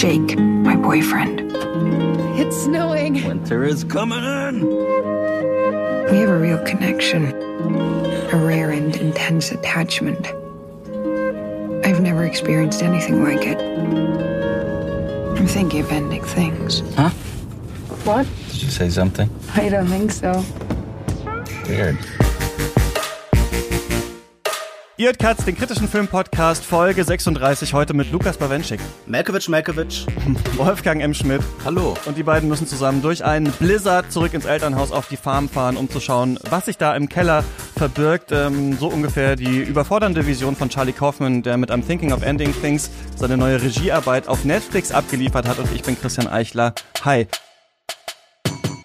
Jake, my boyfriend. It's snowing. Winter is coming in. We have a real connection, a rare and intense attachment. I've never experienced anything like it. I'm thinking of ending things. Huh? What? Did you say something? I don't think so. Weird. Ihr hört Katz, den kritischen Filmpodcast, Folge 36, heute mit Lukas Bawenschik, Malkovich, Malkovich. Wolfgang M. Schmidt Hallo. und die beiden müssen zusammen durch einen Blizzard zurück ins Elternhaus auf die Farm fahren, um zu schauen, was sich da im Keller verbirgt. Ähm, so ungefähr die überfordernde Vision von Charlie Kaufman, der mit I'm Thinking of Ending Things seine neue Regiearbeit auf Netflix abgeliefert hat und ich bin Christian Eichler. Hi.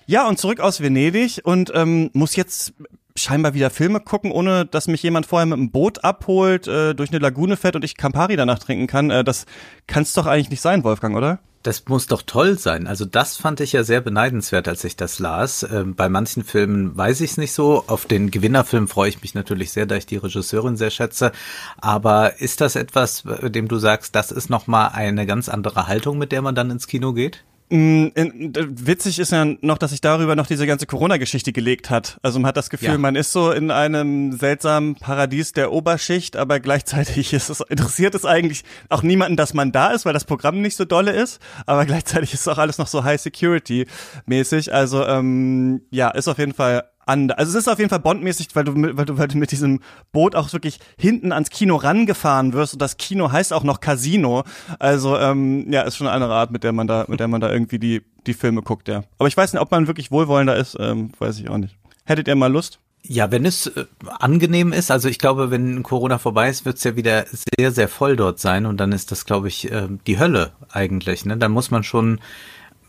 Ja, und zurück aus Venedig und ähm, muss jetzt scheinbar wieder Filme gucken, ohne dass mich jemand vorher mit einem Boot abholt, äh, durch eine Lagune fährt und ich Campari danach trinken kann. Äh, das kann's doch eigentlich nicht sein, Wolfgang, oder? Das muss doch toll sein. Also das fand ich ja sehr beneidenswert, als ich das las. Ähm, bei manchen Filmen weiß ich es nicht so. Auf den Gewinnerfilm freue ich mich natürlich sehr, da ich die Regisseurin sehr schätze. Aber ist das etwas, bei dem du sagst, das ist nochmal eine ganz andere Haltung, mit der man dann ins Kino geht? Mm, witzig ist ja noch, dass sich darüber noch diese ganze Corona-Geschichte gelegt hat. Also man hat das Gefühl, Ja. man ist so in einem seltsamen Paradies der Oberschicht, aber gleichzeitig ist es, interessiert es eigentlich auch niemanden, dass man da ist, weil das Programm nicht so dolle ist, aber gleichzeitig ist auch alles noch so High Security mäßig. Also ähm, ja, ist auf jeden Fall anders. Also es ist auf jeden Fall bondmäßig, weil du, mit- weil du, weil du mit diesem Boot auch wirklich hinten ans Kino rangefahren wirst und das Kino heißt auch noch Casino. Also ähm, ja, ist schon eine andere Art, mit der man da, mit der man da irgendwie die die Filme guckt, ja. Aber ich weiß nicht, ob man wirklich wohlwollender ist, ähm, weiß ich auch nicht. Hättet ihr mal Lust? Ja, wenn es äh, angenehm ist, also ich glaube, wenn Corona vorbei ist, wird es ja wieder sehr, sehr voll dort sein und dann ist das, glaube ich, äh, die Hölle eigentlich. Ne? Dann muss man schon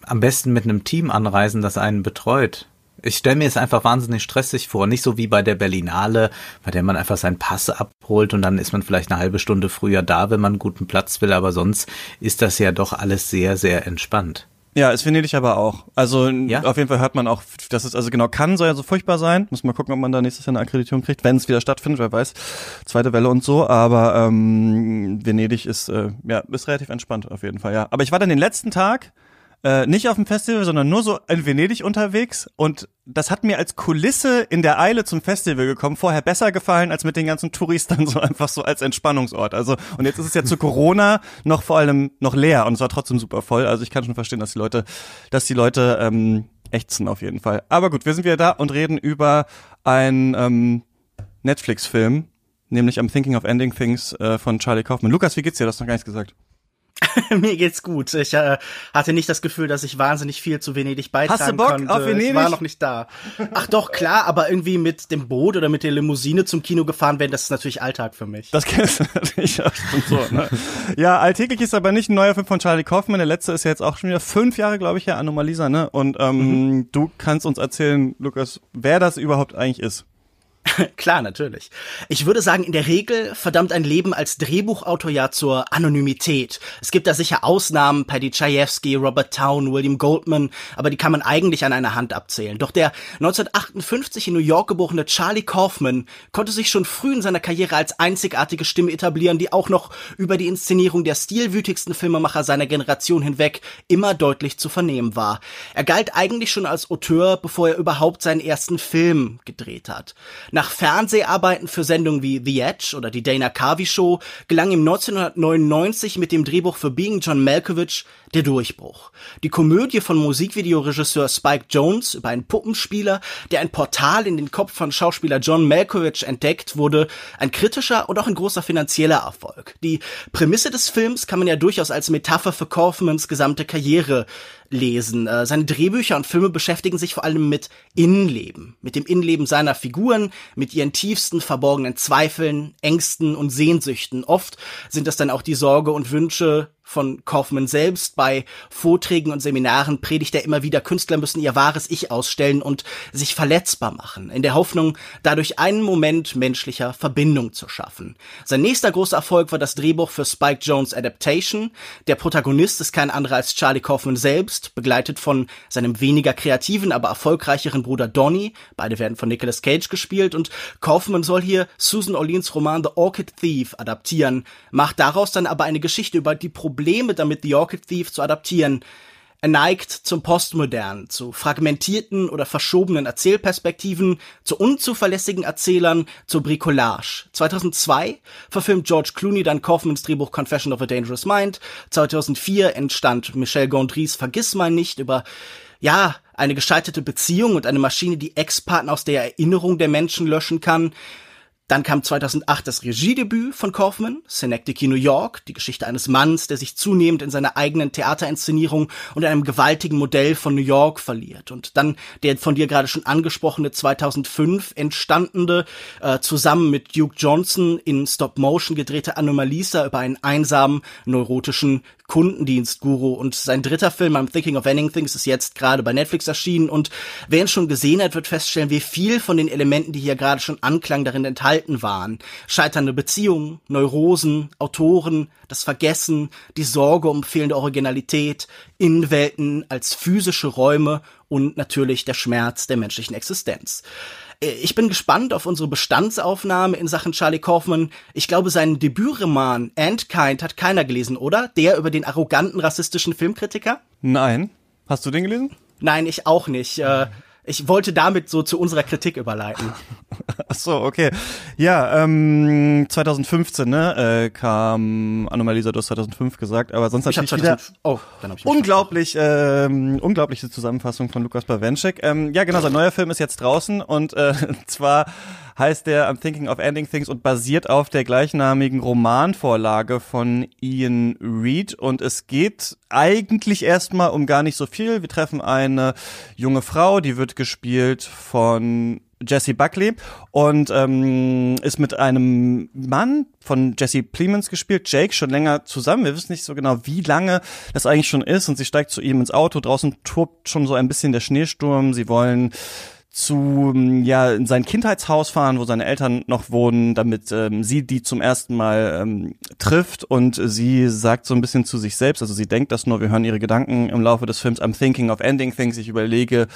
am besten mit einem Team anreisen, das einen betreut. Ich stelle mir es einfach wahnsinnig stressig vor, nicht so wie bei der Berlinale, bei der man einfach seinen Pass abholt und dann ist man vielleicht eine halbe Stunde früher da, wenn man einen guten Platz will, aber sonst ist das ja doch alles sehr, sehr entspannt. Ja, ist Venedig aber auch. Also Ja? auf jeden Fall hört man auch, dass es also genau kann, soll ja so furchtbar sein. Muss mal gucken, ob man da nächstes Jahr eine Akkreditierung kriegt, wenn es wieder stattfindet, wer weiß. Zweite Welle und so. Aber ähm, Venedig ist äh, ja ist relativ entspannt auf jeden Fall. Ja, aber ich war dann den letzten Tag äh, nicht auf dem Festival, sondern nur so in Venedig unterwegs und das hat mir als Kulisse in der Eile zum Festival gekommen vorher besser gefallen als mit den ganzen Touristen so einfach so als Entspannungsort. Also und jetzt ist es ja zu Corona noch vor allem noch leer und es war trotzdem super voll. Also ich kann schon verstehen, dass die Leute, dass die Leute ähm, ächzen auf jeden Fall. Aber gut, wir sind wieder da und reden über ein ähm, Netflix-Film, nämlich I'm Thinking of Ending Things äh, von Charlie Kaufman. Lukas, wie geht's dir? Das hast du noch gar nichts gesagt. Mir geht's gut. Ich äh, hatte nicht das Gefühl, dass ich wahnsinnig viel zu Venedig beitragen Hast du Bock konnte. auf Venedig? Ich war noch nicht da. Ach doch, klar, aber irgendwie mit dem Boot oder mit der Limousine zum Kino gefahren werden, das ist natürlich Alltag für mich. Das kennst du natürlich auch schon so, ne? Ja, alltäglich ist aber nicht ein neuer Film von Charlie Kaufman. Der letzte ist ja jetzt auch schon wieder fünf Jahre, glaube ich, ja, Anomalisa, ne? Und ähm, du kannst uns erzählen, Lukas, wer das überhaupt eigentlich ist. Klar, natürlich. Ich würde sagen, in der Regel verdammt ein Leben als Drehbuchautor ja zur Anonymität. Es gibt da sicher Ausnahmen, Paddy Chayefsky, Robert Town, William Goldman, aber die kann man eigentlich an einer Hand abzählen. Doch der 1958 in New York geborene Charlie Kaufman konnte sich schon früh in seiner Karriere als einzigartige Stimme etablieren, die auch noch über die Inszenierung der stilwütigsten Filmemacher seiner Generation hinweg immer deutlich zu vernehmen war. Er galt eigentlich schon als Auteur, bevor er überhaupt seinen ersten Film gedreht hat. Nach Fernseharbeiten für Sendungen wie The Edge oder die Dana Carvey Show gelang ihm 1999 mit dem Drehbuch für Being John Malkovich der Durchbruch. Die Komödie von Musikvideoregisseur Spike Jones über einen Puppenspieler, der ein Portal in den Kopf von Schauspieler John Malkovich entdeckt, wurde ein kritischer und auch ein großer finanzieller Erfolg. Die Prämisse des Films kann man ja durchaus als Metapher für Kaufmans gesamte Karriere lesen. Äh, Seine Drehbücher und Filme beschäftigen sich vor allem mit Innenleben, mit dem Innenleben seiner Figuren, mit ihren tiefsten verborgenen Zweifeln, Ängsten und Sehnsüchten. Oft sind das dann auch die Sorge und Wünsche von Kaufman selbst. Bei Vorträgen und Seminaren predigt er immer wieder, Künstler müssen ihr wahres Ich ausstellen und sich verletzbar machen, in der Hoffnung, dadurch einen Moment menschlicher Verbindung zu schaffen. Sein nächster großer Erfolg war das Drehbuch für Spike Jones Adaptation. Der Protagonist ist kein anderer als Charlie Kaufman selbst, begleitet von seinem weniger kreativen, aber erfolgreicheren Bruder Donny. Beide werden von Nicolas Cage gespielt und Kaufman soll hier Susan Orleans Roman The Orchid Thief adaptieren, macht daraus dann aber eine Geschichte über die Probleme Probleme damit, The Orchid Thief zu adaptieren. Er neigt zum Postmodern, zu fragmentierten oder verschobenen Erzählperspektiven, zu unzuverlässigen Erzählern, zur Bricolage. 2002 verfilmt George Clooney dann Kaufmans Drehbuch Confession of a Dangerous Mind. 2004 entstand Michel Gondrys Vergiss mal nicht über ja, eine gescheiterte Beziehung und eine Maschine, die Ex-Partner aus der Erinnerung der Menschen löschen kann. Dann kam 2008 das Regiedebüt von Kaufman, Synecdoche New York, die Geschichte eines Manns, der sich zunehmend in seiner eigenen Theaterinszenierung und einem gewaltigen Modell von New York verliert. Und dann der von dir gerade schon angesprochene 2005 entstandene, äh, zusammen mit Duke Johnson in Stop-Motion gedrehte Anomalisa über einen einsamen, neurotischen Kundendienstguru. Und sein dritter Film, I'm Thinking of Ending Things, ist jetzt gerade bei Netflix erschienen. Und wer ihn schon gesehen hat, wird feststellen, wie viel von den Elementen, die hier gerade schon Anklang darin enthalten waren. Scheiternde Beziehungen, Neurosen, Autoren, das Vergessen, die Sorge um fehlende Originalität, Innenwelten als physische Räume und natürlich der Schmerz der menschlichen Existenz. Äh, ich bin gespannt auf unsere Bestandsaufnahme in Sachen Charlie Kaufman. Ich glaube, seinen Debütroman Antkind hat keiner gelesen, oder? Der über den arroganten rassistischen Filmkritiker? Nein. Hast du den gelesen? Nein, ich auch nicht. Äh, ich wollte damit so zu unserer Kritik überleiten. Ach so, okay. Ja, ähm, 2015 ne, äh, kam Anomalisa, du hast 2005 gesagt, aber sonst ich natürlich 2005, wieder oh, dann hab ich unglaublich, ähm, unglaubliche Zusammenfassung von Lukas Bawenschek. Ähm, ja, genau, sein neuer Film ist jetzt draußen und äh, zwar heißt der I'm Thinking of Ending Things und basiert auf der gleichnamigen Romanvorlage von Ian Reed und es geht eigentlich erstmal um gar nicht so viel. Wir treffen eine junge Frau, die wird gespielt von Jesse Buckley und ähm, ist mit einem Mann von Jesse Plemons gespielt, Jake, schon länger zusammen. Wir wissen nicht so genau, wie lange das eigentlich schon ist und sie steigt zu ihm ins Auto. Draußen tobt schon so ein bisschen der Schneesturm. Sie wollen zu ja in sein Kindheitshaus fahren, wo seine Eltern noch wohnen, damit ähm, sie die zum ersten Mal ähm, trifft. Und sie sagt so ein bisschen zu sich selbst, also sie denkt das nur, wir hören ihre Gedanken im Laufe des Films, I'm thinking of ending things, ich überlege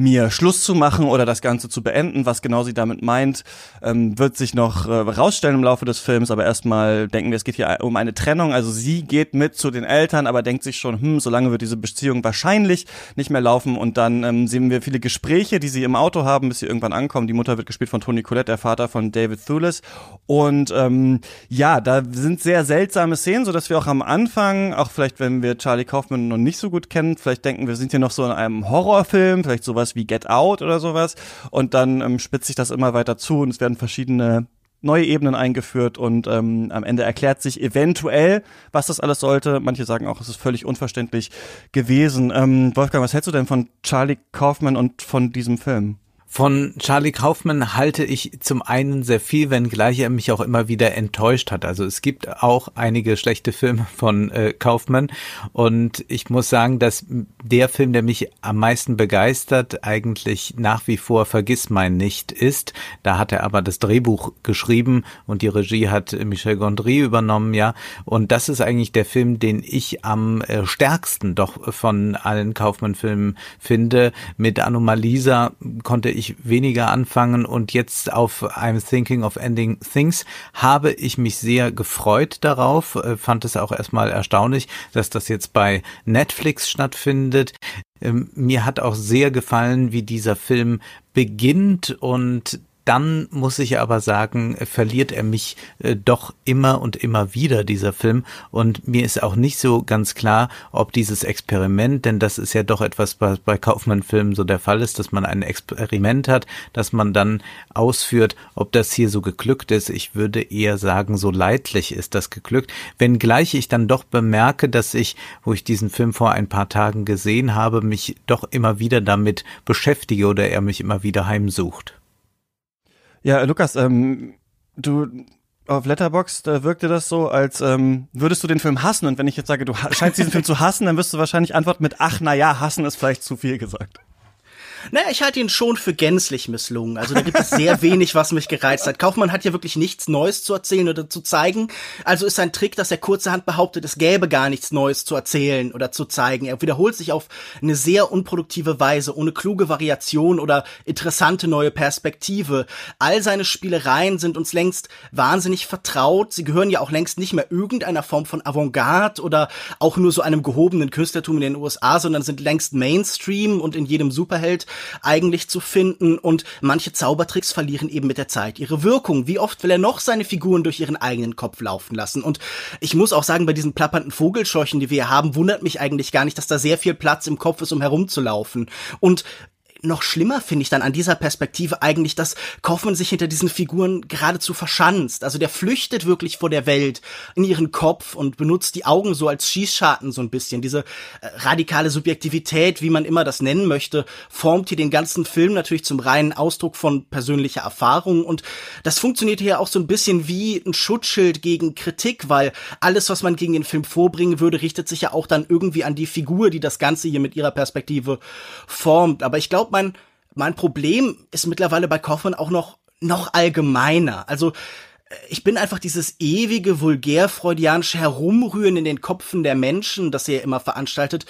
mir Schluss zu machen oder das Ganze zu beenden. Was genau sie damit meint, ähm, wird sich noch äh, rausstellen im Laufe des Films. Aber erstmal denken wir, es geht hier um eine Trennung. Also sie geht mit zu den Eltern, aber denkt sich schon, hm, solange wird diese Beziehung wahrscheinlich nicht mehr laufen. Und dann ähm, sehen wir viele Gespräche, die sie im Auto haben, bis sie irgendwann ankommen. Die Mutter wird gespielt von Tony Collette, der Vater von David Thewlis. Und ähm, ja, da sind sehr seltsame Szenen, so dass wir auch am Anfang, auch vielleicht wenn wir Charlie Kaufman noch nicht so gut kennen, vielleicht denken, wir sind hier noch so in einem Horrorfilm, vielleicht sowas sowas wie Get Out oder sowas. Und dann ähm, spitzt sich das immer weiter zu und es werden verschiedene neue Ebenen eingeführt und ähm, am Ende erklärt sich eventuell, was das alles sollte. Manche sagen auch, es ist völlig unverständlich gewesen. Ähm, Wolfgang, was hältst du denn von Charlie Kaufman und von diesem Film? Von Charlie Kaufman halte ich zum einen sehr viel, wenngleich er mich auch immer wieder enttäuscht hat. Also es gibt auch einige schlechte Filme von äh, Kaufman und ich muss sagen, dass der Film, der mich am meisten begeistert, eigentlich nach wie vor Vergiss mein nicht ist. Da hat er aber das Drehbuch geschrieben und die Regie hat Michel Gondry übernommen, ja. Und das ist eigentlich der Film, den ich am äh, stärksten doch von allen Kaufman-Filmen finde. Mit Anomalisa konnte ich ich weniger anfangen und jetzt auf I'm Thinking of Ending Things habe ich mich sehr gefreut darauf, äh, fand es auch erstmal erstaunlich, dass das jetzt bei Netflix stattfindet. Ähm, mir hat auch sehr gefallen, wie dieser Film beginnt und dann muss ich aber sagen, verliert er mich äh, doch immer und immer wieder, dieser Film. Und mir ist auch nicht so ganz klar, ob dieses Experiment, denn das ist ja doch etwas, was bei Kaufmann-Filmen so der Fall ist, dass man ein Experiment hat, dass man dann ausführt, ob das hier so geglückt ist. Ich würde eher sagen, so leidlich ist das geglückt. Wenngleich ich dann doch bemerke, dass ich, wo ich diesen Film vor ein paar Tagen gesehen habe, mich doch immer wieder damit beschäftige oder er mich immer wieder heimsucht. Ja, Lukas, ähm, du auf Letterboxd da wirkte das so, als ähm, würdest du den Film hassen. Und wenn ich jetzt sage, du scheinst diesen Film zu hassen, dann wirst du wahrscheinlich antworten mit, ach, na ja, hassen ist vielleicht zu viel gesagt. Naja, ich halte ihn schon für gänzlich misslungen. Also da gibt es sehr wenig, was mich gereizt hat. Kaufmann hat ja wirklich nichts Neues zu erzählen oder zu zeigen. Also ist sein Trick, dass er kurzerhand behauptet, es gäbe gar nichts Neues zu erzählen oder zu zeigen. Er wiederholt sich auf eine sehr unproduktive Weise, ohne kluge Variation oder interessante neue Perspektive. All seine Spielereien sind uns längst wahnsinnig vertraut. Sie gehören ja auch längst nicht mehr irgendeiner Form von Avantgarde oder auch nur so einem gehobenen Künstlertum in den USA, sondern sind längst Mainstream und in jedem Superheld eigentlich zu finden und manche Zaubertricks verlieren eben mit der Zeit ihre Wirkung. Wie oft will er noch seine Figuren durch ihren eigenen Kopf laufen lassen? Und ich muss auch sagen, bei diesen plappernden Vogelscheuchen, die wir haben, wundert mich eigentlich gar nicht, dass da sehr viel Platz im Kopf ist, um herumzulaufen. Und noch schlimmer finde ich dann an dieser Perspektive eigentlich, dass Kaufmann sich hinter diesen Figuren geradezu verschanzt. Also der flüchtet wirklich vor der Welt in ihren Kopf und benutzt die Augen so als Schießscharten so ein bisschen. Diese äh, radikale Subjektivität, wie man immer das nennen möchte, formt hier den ganzen Film natürlich zum reinen Ausdruck von persönlicher Erfahrung und das funktioniert hier auch so ein bisschen wie ein Schutzschild gegen Kritik, weil alles, was man gegen den Film vorbringen würde, richtet sich ja auch dann irgendwie an die Figur, die das Ganze hier mit ihrer Perspektive formt. Aber ich glaube, mein, mein Problem ist mittlerweile bei Kaufmann auch noch, noch allgemeiner. Also, ich bin einfach dieses ewige, vulgär-freudianische Herumrühren in den Kopfen der Menschen, das er immer veranstaltet,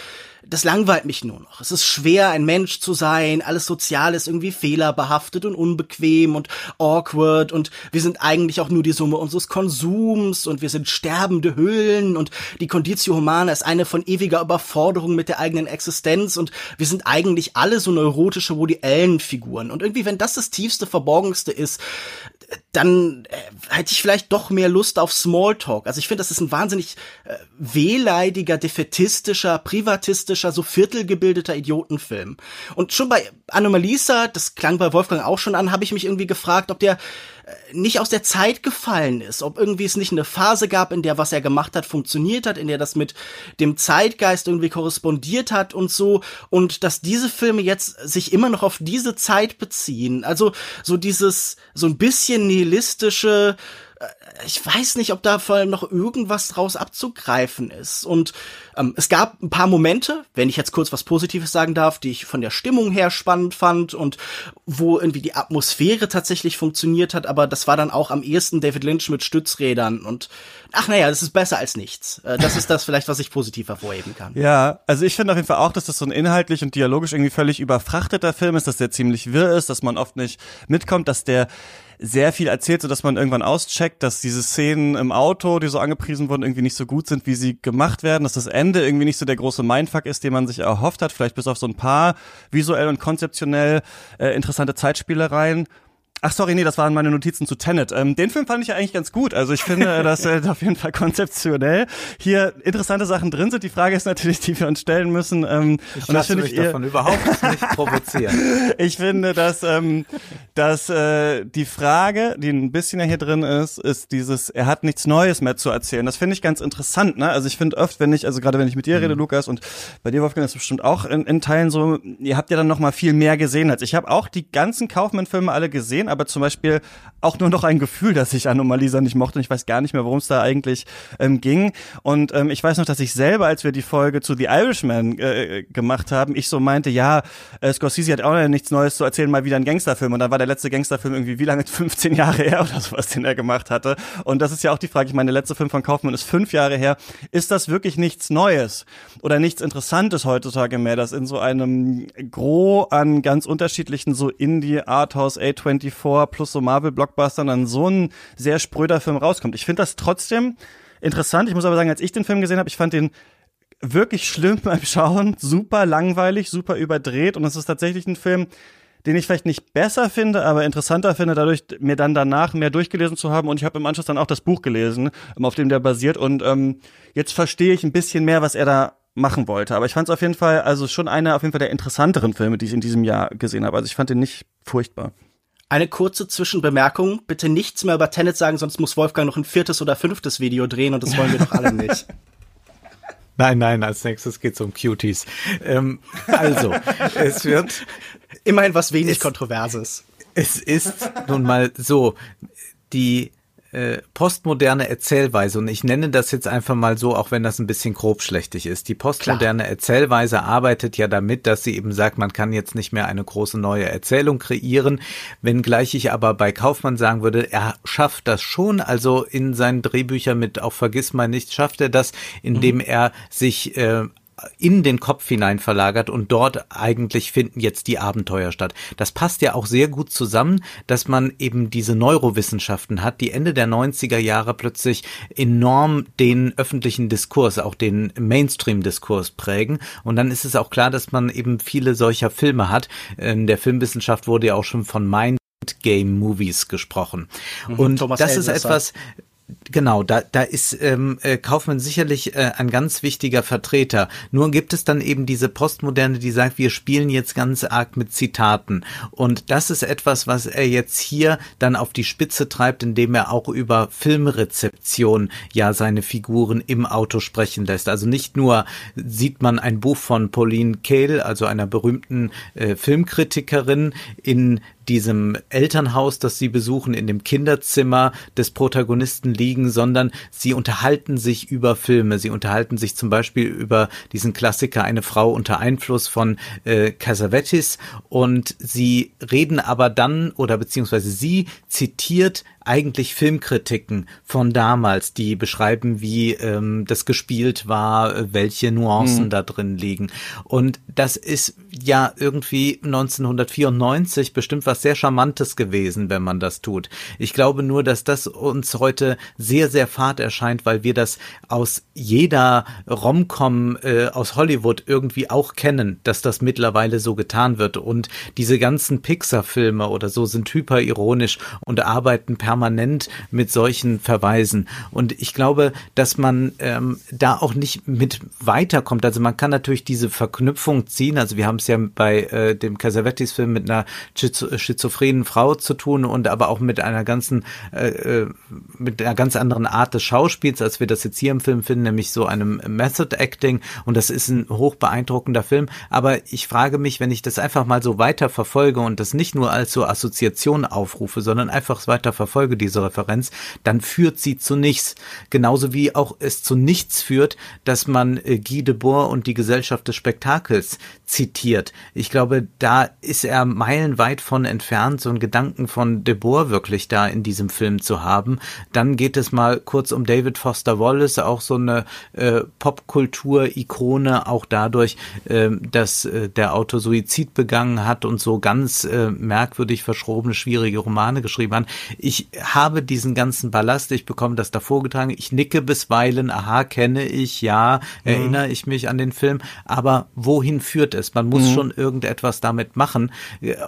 das langweilt mich nur noch. Es ist schwer, ein Mensch zu sein, alles Sozial ist irgendwie fehlerbehaftet und unbequem und awkward. Und wir sind eigentlich auch nur die Summe unseres Konsums. Und wir sind sterbende Hüllen. Und die Conditio Humana ist eine von ewiger Überforderung mit der eigenen Existenz. Und wir sind eigentlich alle so neurotische Woody Allen-Figuren. Und irgendwie, wenn das das tiefste, verborgenste ist, dann äh, hätte ich vielleicht doch mehr Lust auf Smalltalk. Also ich finde, das ist ein wahnsinnig äh, wehleidiger, defetistischer, privatistischer, so viertelgebildeter Idiotenfilm. Und schon bei Anomalisa, das klang bei Wolfgang auch schon an, habe ich mich irgendwie gefragt, ob der nicht aus der Zeit gefallen ist, ob irgendwie es nicht eine Phase gab, in der was er gemacht hat funktioniert hat, in der das mit dem Zeitgeist irgendwie korrespondiert hat und so und dass diese Filme jetzt sich immer noch auf diese Zeit beziehen. Also so dieses so ein bisschen nihilistische äh, ich weiß nicht, ob da vor allem noch irgendwas draus abzugreifen ist. Und ähm, es gab ein paar Momente, wenn ich jetzt kurz was Positives sagen darf, die ich von der Stimmung her spannend fand und wo irgendwie die Atmosphäre tatsächlich funktioniert hat, aber das war dann auch am ehesten David Lynch mit Stützrädern und ach naja, das ist besser als nichts. Äh, das ist das vielleicht, was ich positiv hervorheben kann. Ja, also ich finde auf jeden Fall auch, dass das so ein inhaltlich und dialogisch irgendwie völlig überfrachteter Film ist, dass der ziemlich wirr ist, dass man oft nicht mitkommt, dass der sehr viel erzählt, so dass man irgendwann auscheckt, dass diese Szenen im Auto, die so angepriesen wurden, irgendwie nicht so gut sind, wie sie gemacht werden, dass das Ende irgendwie nicht so der große Mindfuck ist, den man sich erhofft hat, vielleicht bis auf so ein paar visuell und konzeptionell äh, interessante Zeitspielereien. Ach sorry, nee, das waren meine Notizen zu Tenet. Ähm, den Film fand ich ja eigentlich ganz gut. Also ich finde, dass äh, auf jeden Fall konzeptionell hier interessante Sachen drin sind. Die Frage ist natürlich, die wir uns stellen müssen. Ähm, ich und das finde ich davon überhaupt nicht provozieren. ich finde, dass, ähm, dass äh, die Frage, die ein bisschen ja hier drin ist, ist dieses, er hat nichts Neues mehr zu erzählen. Das finde ich ganz interessant. Ne? Also ich finde oft, wenn ich, also gerade wenn ich mit dir mhm. rede, Lukas, und bei dir, Wolfgang, ist bestimmt auch in, in Teilen so, ihr habt ja dann noch mal viel mehr gesehen als ich. habe auch die ganzen Kaufmann-Filme alle gesehen aber zum Beispiel auch nur noch ein Gefühl, dass ich Anomalisa nicht mochte und ich weiß gar nicht mehr, worum es da eigentlich ähm, ging. Und ähm, ich weiß noch, dass ich selber, als wir die Folge zu The Irishman äh, gemacht haben, ich so meinte, ja, äh, Scorsese hat auch noch nichts Neues zu erzählen, mal wieder ein Gangsterfilm. Und dann war der letzte Gangsterfilm irgendwie wie lange? 15 Jahre her oder sowas, den er gemacht hatte. Und das ist ja auch die Frage, ich meine, der letzte Film von Kaufmann ist fünf Jahre her. Ist das wirklich nichts Neues oder nichts Interessantes heutzutage mehr, dass in so einem Gros an ganz unterschiedlichen so Indie, Arthouse, A24 plus so Marvel-Blockbustern dann so ein sehr spröder Film rauskommt. Ich finde das trotzdem interessant. Ich muss aber sagen, als ich den Film gesehen habe, ich fand den wirklich schlimm beim Schauen, super langweilig, super überdreht und es ist tatsächlich ein Film, den ich vielleicht nicht besser finde, aber interessanter finde, dadurch mir dann danach mehr durchgelesen zu haben. Und ich habe im Anschluss dann auch das Buch gelesen, ähm, auf dem der basiert. Und ähm, jetzt verstehe ich ein bisschen mehr, was er da machen wollte. Aber ich fand es auf jeden Fall, also schon einer auf jeden Fall der interessanteren Filme, die ich in diesem Jahr gesehen habe. Also ich fand den nicht furchtbar. Eine kurze Zwischenbemerkung. Bitte nichts mehr über Tenet sagen, sonst muss Wolfgang noch ein viertes oder fünftes Video drehen und das wollen wir doch alle nicht. Nein, nein, als nächstes geht's um Cuties. Ähm, also, es wird immerhin was wenig es, Kontroverses. Es ist nun mal so, die äh, postmoderne Erzählweise, und ich nenne das jetzt einfach mal so, auch wenn das ein bisschen grobschlächtig ist. Die postmoderne Klar. Erzählweise arbeitet ja damit, dass sie eben sagt, man kann jetzt nicht mehr eine große neue Erzählung kreieren, wenngleich ich aber bei Kaufmann sagen würde, er schafft das schon, also in seinen Drehbüchern mit auch Vergiss mal nicht, schafft er das, indem mhm. er sich äh, in den Kopf hinein verlagert und dort eigentlich finden jetzt die Abenteuer statt. Das passt ja auch sehr gut zusammen, dass man eben diese Neurowissenschaften hat, die Ende der 90er Jahre plötzlich enorm den öffentlichen Diskurs, auch den Mainstream-Diskurs prägen. Und dann ist es auch klar, dass man eben viele solcher Filme hat. In der Filmwissenschaft wurde ja auch schon von Mind Game Movies gesprochen. Mhm, und Thomas das Elsässer. ist etwas, Genau, da, da ist ähm, äh, Kaufmann sicherlich äh, ein ganz wichtiger Vertreter. Nur gibt es dann eben diese Postmoderne, die sagt, wir spielen jetzt ganz arg mit Zitaten. Und das ist etwas, was er jetzt hier dann auf die Spitze treibt, indem er auch über Filmrezeption ja seine Figuren im Auto sprechen lässt. Also nicht nur sieht man ein Buch von Pauline Kael, also einer berühmten äh, Filmkritikerin, in diesem Elternhaus, das sie besuchen, in dem Kinderzimmer des Protagonisten liegen, sondern sie unterhalten sich über Filme. Sie unterhalten sich zum Beispiel über diesen Klassiker Eine Frau unter Einfluss von äh, Casavetes und sie reden aber dann oder beziehungsweise sie zitiert eigentlich Filmkritiken von damals, die beschreiben, wie ähm, das gespielt war, welche Nuancen mhm. da drin liegen. Und das ist ja irgendwie 1994 bestimmt was sehr Charmantes gewesen, wenn man das tut. Ich glaube nur, dass das uns heute sehr, sehr fad erscheint, weil wir das aus jeder Romcom äh, aus Hollywood irgendwie auch kennen, dass das mittlerweile so getan wird. Und diese ganzen Pixar-Filme oder so sind hyperironisch und arbeiten per permanent mit solchen Verweisen. Und ich glaube, dass man ähm, da auch nicht mit weiterkommt. Also man kann natürlich diese Verknüpfung ziehen. Also wir haben es ja bei äh, dem Casavettis-Film mit einer schizophrenen Frau zu tun und aber auch mit einer ganzen, äh, äh, mit einer ganz anderen Art des Schauspiels, als wir das jetzt hier im Film finden, nämlich so einem Method Acting. Und das ist ein hoch beeindruckender Film. Aber ich frage mich, wenn ich das einfach mal so weiter verfolge und das nicht nur als so Assoziation aufrufe, sondern einfach weiter verfolge, Folge diese Referenz, dann führt sie zu nichts. Genauso wie auch es zu nichts führt, dass man äh, Guy Debord und die Gesellschaft des Spektakels zitiert. Ich glaube, da ist er meilenweit von entfernt, so einen Gedanken von Debord wirklich da in diesem Film zu haben. Dann geht es mal kurz um David Foster Wallace, auch so eine äh, Popkultur-Ikone, auch dadurch, äh, dass äh, der Autor Suizid begangen hat und so ganz äh, merkwürdig verschrobene, schwierige Romane geschrieben hat. Ich habe diesen ganzen Ballast, ich bekomme das da vorgetragen, ich nicke bisweilen, aha, kenne ich, ja, mhm. erinnere ich mich an den Film, aber wohin führt es? Man muss mhm. schon irgendetwas damit machen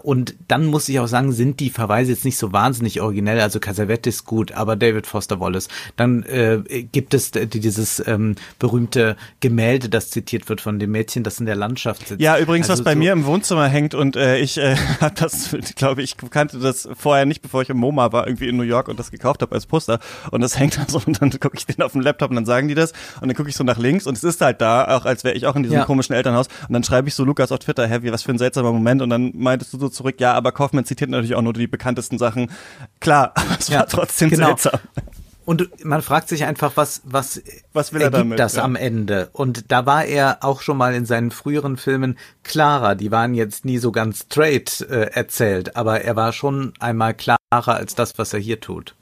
und dann muss ich auch sagen, sind die Verweise jetzt nicht so wahnsinnig originell, also Casavette ist gut, aber David Foster Wallace, dann äh, gibt es dieses ähm, berühmte Gemälde, das zitiert wird von dem Mädchen, das in der Landschaft sitzt. Ja, übrigens, also was bei so mir im Wohnzimmer hängt und äh, ich äh, habe das, glaube ich, kannte das vorher nicht, bevor ich im MoMA war, irgendwie in New York und das gekauft habe als Poster und das hängt da so und dann gucke ich den auf dem Laptop und dann sagen die das und dann gucke ich so nach links und es ist halt da, auch als wäre ich auch in diesem ja. komischen Elternhaus und dann schreibe ich so Lukas auf Twitter, wie was für ein seltsamer Moment und dann meintest du so zurück, ja, aber Kaufmann zitiert natürlich auch nur die bekanntesten Sachen. Klar, aber es ja, war trotzdem genau. seltsam. Und man fragt sich einfach, was, was, was will er damit? das ja. am Ende? Und da war er auch schon mal in seinen früheren Filmen klarer. Die waren jetzt nie so ganz straight äh, erzählt, aber er war schon einmal klarer als das, was er hier tut.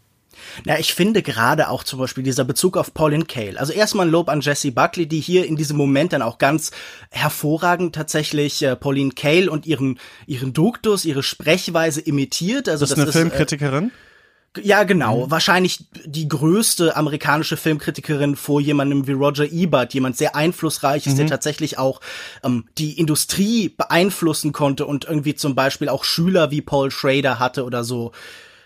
Na, ich finde gerade auch zum Beispiel dieser Bezug auf Pauline Kael. Also erstmal ein Lob an Jessie Buckley, die hier in diesem Moment dann auch ganz hervorragend tatsächlich äh, Pauline Kael und ihren, ihren Duktus, ihre Sprechweise imitiert. Also das, das ist eine ist, äh, Filmkritikerin? Äh, ja, genau. Mhm. Wahrscheinlich die größte amerikanische Filmkritikerin vor jemandem wie Roger Ebert, jemand sehr einflussreich ist, mhm. der tatsächlich auch ähm, die Industrie beeinflussen konnte und irgendwie zum Beispiel auch Schüler wie Paul Schrader hatte oder so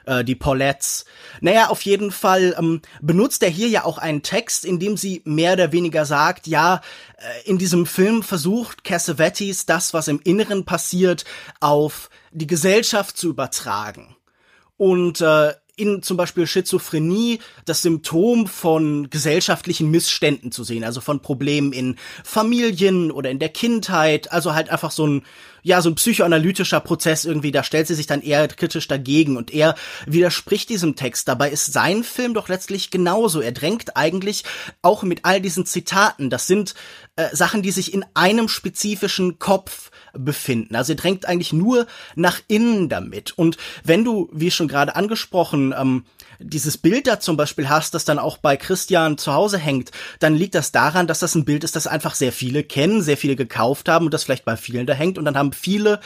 äh, die Paulettes. Naja, auf jeden Fall ähm, benutzt er hier ja auch einen Text, in dem sie mehr oder weniger sagt, ja, äh, in diesem Film versucht Cassavetes das, was im Inneren passiert, auf die Gesellschaft zu übertragen. Und äh, in zum Beispiel Schizophrenie das Symptom von gesellschaftlichen Missständen zu sehen, also von Problemen in Familien oder in der Kindheit, also halt einfach so ein ja, so ein psychoanalytischer Prozess irgendwie, da stellt sie sich dann eher kritisch dagegen und er widerspricht diesem Text. Dabei ist sein Film doch letztlich genauso. Er drängt eigentlich auch mit all diesen Zitaten, das sind äh, Sachen, die sich in einem spezifischen Kopf befinden. Also er drängt eigentlich nur nach innen damit. Und wenn du, wie schon gerade angesprochen, ähm, dieses Bild da zum Beispiel hast, das dann auch bei Christian zu Hause hängt, dann liegt das daran, dass das ein Bild ist, das einfach sehr viele kennen, sehr viele gekauft haben und das vielleicht bei vielen da hängt und dann haben viele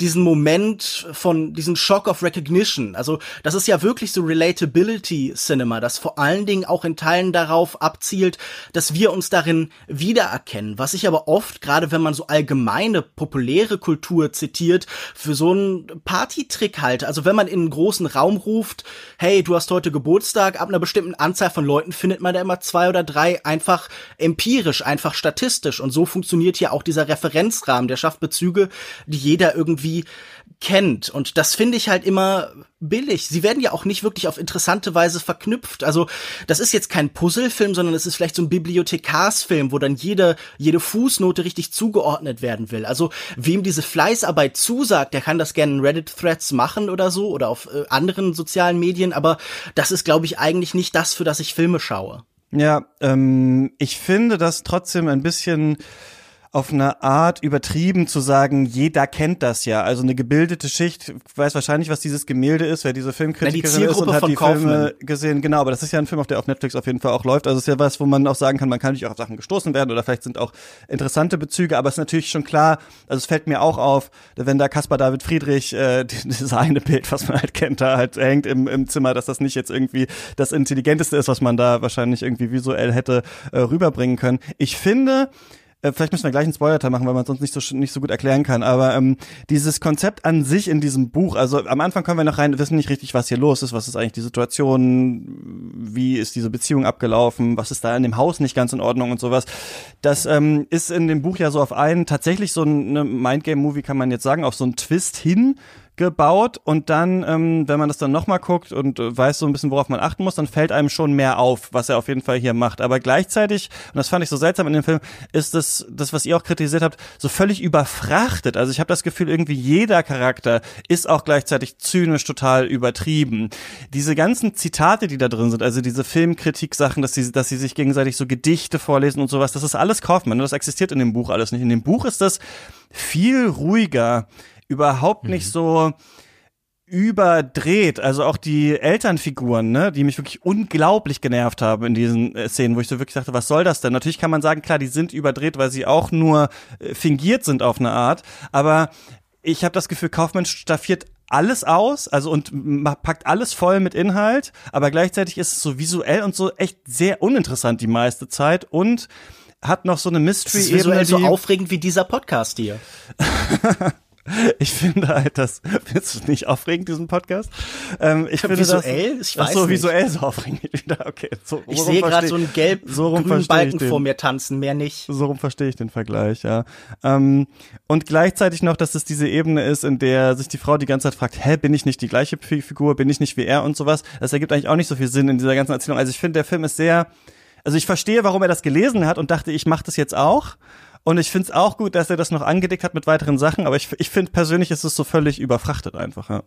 diesen Moment von diesem Shock of Recognition. Also das ist ja wirklich so Relatability Cinema, das vor allen Dingen auch in Teilen darauf abzielt, dass wir uns darin wiedererkennen. Was ich aber oft, gerade wenn man so allgemeine, populäre Kultur zitiert, für so einen Partytrick halte. Also wenn man in einen großen Raum ruft, hey, du hast heute Geburtstag, ab einer bestimmten Anzahl von Leuten findet man da immer zwei oder drei einfach empirisch, einfach statistisch. Und so funktioniert hier auch dieser Referenzrahmen. Der schafft Bezüge, die jeder irgendwie kennt. Und das finde ich halt immer billig. Sie werden ja auch nicht wirklich auf interessante Weise verknüpft. Also das ist jetzt kein Puzzlefilm, sondern es ist vielleicht so ein Bibliothekarsfilm, wo dann jede, jede Fußnote richtig zugeordnet werden will. Also wem diese Fleißarbeit zusagt, der kann das gerne in Reddit-Threads machen oder so oder auf äh, anderen sozialen Medien, aber das ist, glaube ich, eigentlich nicht das, für das ich Filme schaue. Ja, ähm, ich finde das trotzdem ein bisschen auf eine Art übertrieben zu sagen, jeder kennt das ja. Also eine gebildete Schicht weiß wahrscheinlich, was dieses Gemälde ist, wer diese Filmkritikerin die ist und hat die Kaufman. Filme gesehen. Genau, aber das ist ja ein Film, auf der auf Netflix auf jeden Fall auch läuft. Also es ist ja was, wo man auch sagen kann, man kann nicht auch auf Sachen gestoßen werden oder vielleicht sind auch interessante Bezüge, aber es ist natürlich schon klar, also es fällt mir auch auf, wenn da Caspar David Friedrich, äh, dieses eine Bild, was man halt kennt, da halt hängt im, im Zimmer, dass das nicht jetzt irgendwie das Intelligenteste ist, was man da wahrscheinlich irgendwie visuell hätte äh, rüberbringen können. Ich finde, äh, vielleicht müssen wir gleich einen Spoiler-Teil machen, weil man sonst nicht so nicht so gut erklären kann. Aber ähm, dieses Konzept an sich in diesem Buch, also am Anfang kommen wir noch rein, wissen nicht richtig, was hier los ist, was ist eigentlich die Situation, wie ist diese Beziehung abgelaufen, was ist da in dem Haus nicht ganz in Ordnung und sowas. Das ähm, ist in dem Buch ja so auf einen tatsächlich so eine Mindgame-Movie kann man jetzt sagen, auf so einen Twist hin gebaut und dann, ähm, wenn man das dann nochmal guckt und äh, weiß so ein bisschen, worauf man achten muss, dann fällt einem schon mehr auf, was er auf jeden Fall hier macht. Aber gleichzeitig, und das fand ich so seltsam in dem Film, ist das, das was ihr auch kritisiert habt, so völlig überfrachtet. Also ich habe das Gefühl, irgendwie jeder Charakter ist auch gleichzeitig zynisch total übertrieben. Diese ganzen Zitate, die da drin sind, also diese Filmkritik-Sachen, dass sie, dass sie sich gegenseitig so Gedichte vorlesen und sowas, das ist alles Kaufmann. Das existiert in dem Buch alles nicht. In dem Buch ist das viel ruhiger überhaupt nicht mhm. so überdreht. Also auch die Elternfiguren, ne, die mich wirklich unglaublich genervt haben in diesen äh, Szenen, wo ich so wirklich dachte, was soll das denn? Natürlich kann man sagen, klar, die sind überdreht, weil sie auch nur äh, fingiert sind auf eine Art. Aber ich habe das Gefühl, Kaufmann staffiert alles aus, also und packt alles voll mit Inhalt, aber gleichzeitig ist es so visuell und so echt sehr uninteressant die meiste Zeit und hat noch so eine Mystery. Das ist visuell so aufregend wie dieser Podcast hier. Ich finde halt, das du nicht aufregend, diesen Podcast? Ähm, ich finde visuell? Das, ich weiß ach so, visuell so aufregend. okay, so, ich sehe gerade so einen gelb-grünen so Balken vor mir tanzen, mehr nicht. So rum verstehe ich den Vergleich, ja. Ähm, und gleichzeitig noch, dass es diese Ebene ist, in der sich die Frau die ganze Zeit fragt, hä, bin ich nicht die gleiche Figur, bin ich nicht wie er und sowas. Das ergibt eigentlich auch nicht so viel Sinn in dieser ganzen Erzählung. Also ich finde, der Film ist sehr, also ich verstehe, warum er das gelesen hat und dachte, ich mache das jetzt auch. Und ich finde es auch gut, dass er das noch angedickt hat mit weiteren Sachen, aber ich, ich finde persönlich ist es so völlig überfrachtet einfach, ja.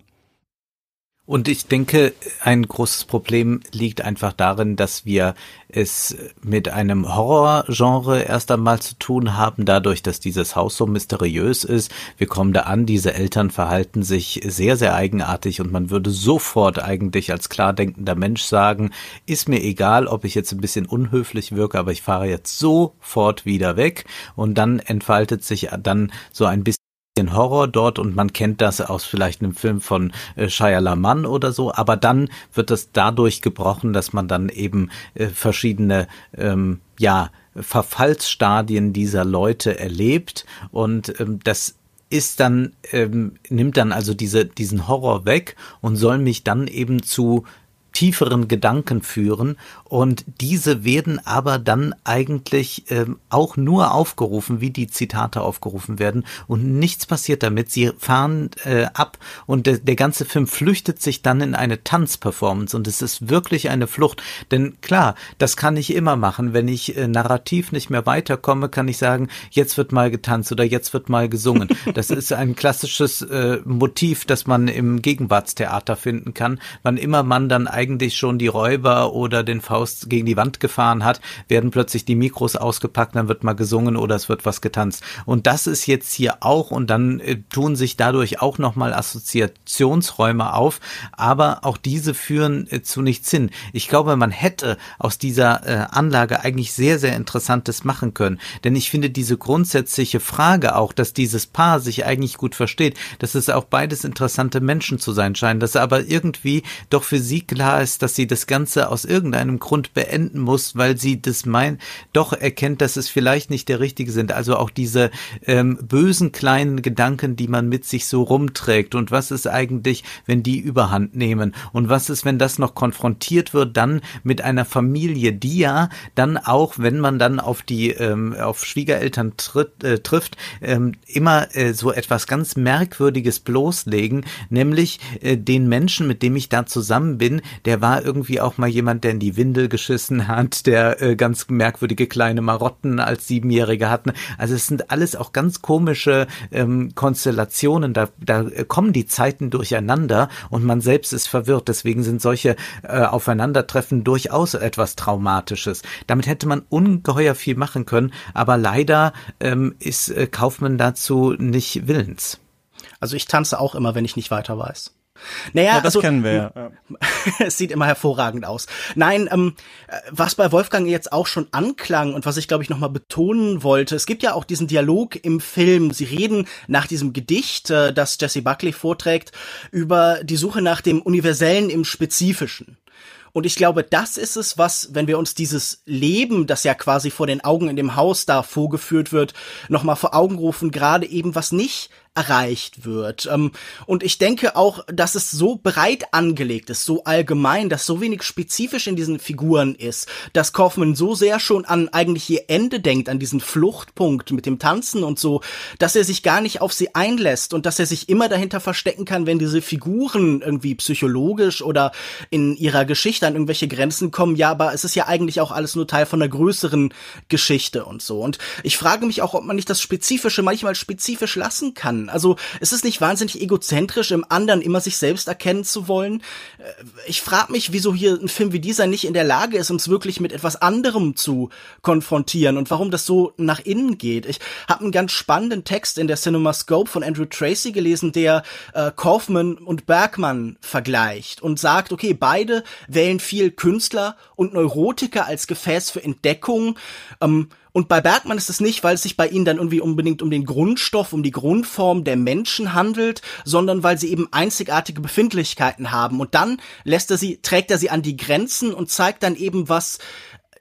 Und ich denke, ein großes Problem liegt einfach darin, dass wir es mit einem Horrorgenre erst einmal zu tun haben, dadurch, dass dieses Haus so mysteriös ist. Wir kommen da an, diese Eltern verhalten sich sehr, sehr eigenartig und man würde sofort eigentlich als klar denkender Mensch sagen, ist mir egal, ob ich jetzt ein bisschen unhöflich wirke, aber ich fahre jetzt sofort wieder weg und dann entfaltet sich dann so ein bisschen den Horror dort und man kennt das aus vielleicht einem Film von äh, Shia LaMann oder so, aber dann wird das dadurch gebrochen, dass man dann eben äh, verschiedene ähm, ja Verfallsstadien dieser Leute erlebt und ähm, das ist dann ähm, nimmt dann also diese diesen Horror weg und soll mich dann eben zu tieferen Gedanken führen und diese werden aber dann eigentlich ähm, auch nur aufgerufen, wie die Zitate aufgerufen werden und nichts passiert damit. Sie fahren äh, ab und der, der ganze Film flüchtet sich dann in eine Tanzperformance und es ist wirklich eine Flucht. Denn klar, das kann ich immer machen. Wenn ich äh, narrativ nicht mehr weiterkomme, kann ich sagen, jetzt wird mal getanzt oder jetzt wird mal gesungen. Das ist ein klassisches äh, Motiv, das man im Gegenwartstheater finden kann. Wann immer man dann eigentlich schon die Räuber oder den Faust gegen die Wand gefahren hat, werden plötzlich die Mikros ausgepackt, dann wird mal gesungen oder es wird was getanzt. Und das ist jetzt hier auch und dann äh, tun sich dadurch auch nochmal Assoziationsräume auf, aber auch diese führen äh, zu nichts hin. Ich glaube, man hätte aus dieser äh, Anlage eigentlich sehr, sehr Interessantes machen können. Denn ich finde diese grundsätzliche Frage auch, dass dieses Paar sich eigentlich gut versteht, dass es auch beides interessante Menschen zu sein scheinen, dass aber irgendwie doch für sie klar ist, dass sie das Ganze aus irgendeinem Grund beenden muss, weil sie das meint, doch erkennt, dass es vielleicht nicht der richtige sind. Also auch diese ähm, bösen kleinen Gedanken, die man mit sich so rumträgt. Und was ist eigentlich, wenn die Überhand nehmen? Und was ist, wenn das noch konfrontiert wird, dann mit einer Familie, die ja dann auch, wenn man dann auf die ähm, auf Schwiegereltern tritt, äh, trifft, ähm, immer äh, so etwas ganz Merkwürdiges bloßlegen, nämlich äh, den Menschen, mit dem ich da zusammen bin, der war irgendwie auch mal jemand, der in die Windel geschissen hat, der äh, ganz merkwürdige kleine Marotten als Siebenjährige hatten. Also es sind alles auch ganz komische ähm, Konstellationen. Da, da kommen die Zeiten durcheinander und man selbst ist verwirrt. Deswegen sind solche äh, Aufeinandertreffen durchaus etwas Traumatisches. Damit hätte man ungeheuer viel machen können, aber leider ähm, ist äh, Kaufmann dazu nicht willens. Also ich tanze auch immer, wenn ich nicht weiter weiß. Naja, ja, das also, kennen wir ja. es sieht immer hervorragend aus. Nein, ähm, was bei Wolfgang jetzt auch schon anklang und was ich glaube ich nochmal betonen wollte, es gibt ja auch diesen Dialog im Film. Sie reden nach diesem Gedicht, äh, das Jesse Buckley vorträgt, über die Suche nach dem Universellen im Spezifischen. Und ich glaube, das ist es, was, wenn wir uns dieses Leben, das ja quasi vor den Augen in dem Haus da vorgeführt wird, nochmal vor Augen rufen, gerade eben was nicht erreicht wird. Ähm, und ich denke auch, dass es so breit angelegt ist, so allgemein, dass so wenig spezifisch in diesen Figuren ist, dass Kaufman so sehr schon an eigentlich ihr Ende denkt, an diesen Fluchtpunkt mit dem Tanzen und so, dass er sich gar nicht auf sie einlässt und dass er sich immer dahinter verstecken kann, wenn diese Figuren irgendwie psychologisch oder in ihrer Geschichte an irgendwelche Grenzen kommen. Ja, aber es ist ja eigentlich auch alles nur Teil von einer größeren Geschichte und so. Und ich frage mich auch, ob man nicht das Spezifische manchmal spezifisch lassen kann also es ist nicht wahnsinnig egozentrisch, im anderen immer sich selbst erkennen zu wollen. Äh, ich frage mich, wieso hier ein Film wie dieser nicht in der Lage ist, uns wirklich mit etwas anderem zu konfrontieren und warum das so nach innen geht. Ich habe einen ganz spannenden Text in der Cinema Scope von Andrew Tracy gelesen, der äh, Kaufman und Bergman vergleicht und sagt, okay, beide wählen viel Künstler und Neurotiker als Gefäß für Entdeckung. Ähm, und bei Bergmann ist es nicht, weil es sich bei ihnen dann irgendwie unbedingt um den Grundstoff, um die Grundform der Menschen handelt, sondern weil sie eben einzigartige Befindlichkeiten haben. Und dann lässt er sie, trägt er sie an die Grenzen und zeigt dann eben, was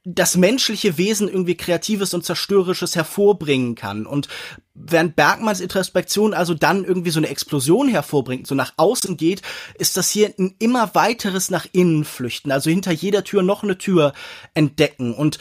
das menschliche Wesen irgendwie Kreatives und Zerstörerisches hervorbringen kann. Und während Bergmanns Introspektion also dann irgendwie so eine Explosion hervorbringt, so nach außen geht, ist das hier ein immer weiteres nach innen flüchten, also hinter jeder Tür noch eine Tür entdecken. Und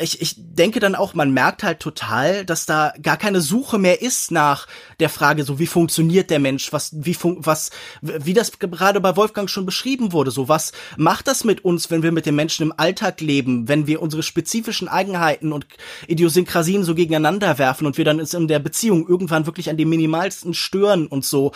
ich, ich denke dann auch, man merkt halt total, dass da gar keine Suche mehr ist nach der Frage, so wie funktioniert der Mensch, was, wie fun was, wie das gerade bei Wolfgang schon beschrieben wurde, so was macht das mit uns, wenn wir mit den Menschen im Alltag leben, wenn wir unsere spezifischen Eigenheiten und Idiosynkrasien so gegeneinander werfen und wir dann in der Beziehung irgendwann wirklich an dem minimalsten stören und so.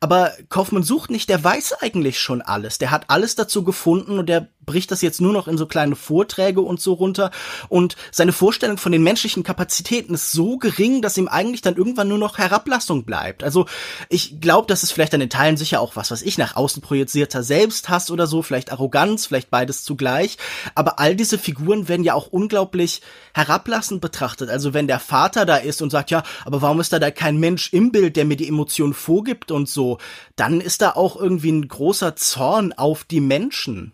Aber Kaufmann sucht nicht, der weiß eigentlich schon alles. Der hat alles dazu gefunden und der bricht das jetzt nur noch in so kleine Vorträge und so runter und seine Vorstellung von den menschlichen Kapazitäten ist so gering, dass ihm eigentlich dann irgendwann nur noch Herablassung bleibt. Also ich glaube, das ist vielleicht an den Teilen sicher auch was, was ich nach außen projizierter Selbsthass oder so, vielleicht Arroganz, vielleicht beides zugleich, aber all diese Figuren werden ja auch unglaublich herablassend betrachtet. Also wenn der Vater da ist und sagt, ja, aber warum ist da da kein Mensch im Bild, der mir die Emotion vorgibt und so, dann ist da auch irgendwie ein großer Zorn auf die Menschen.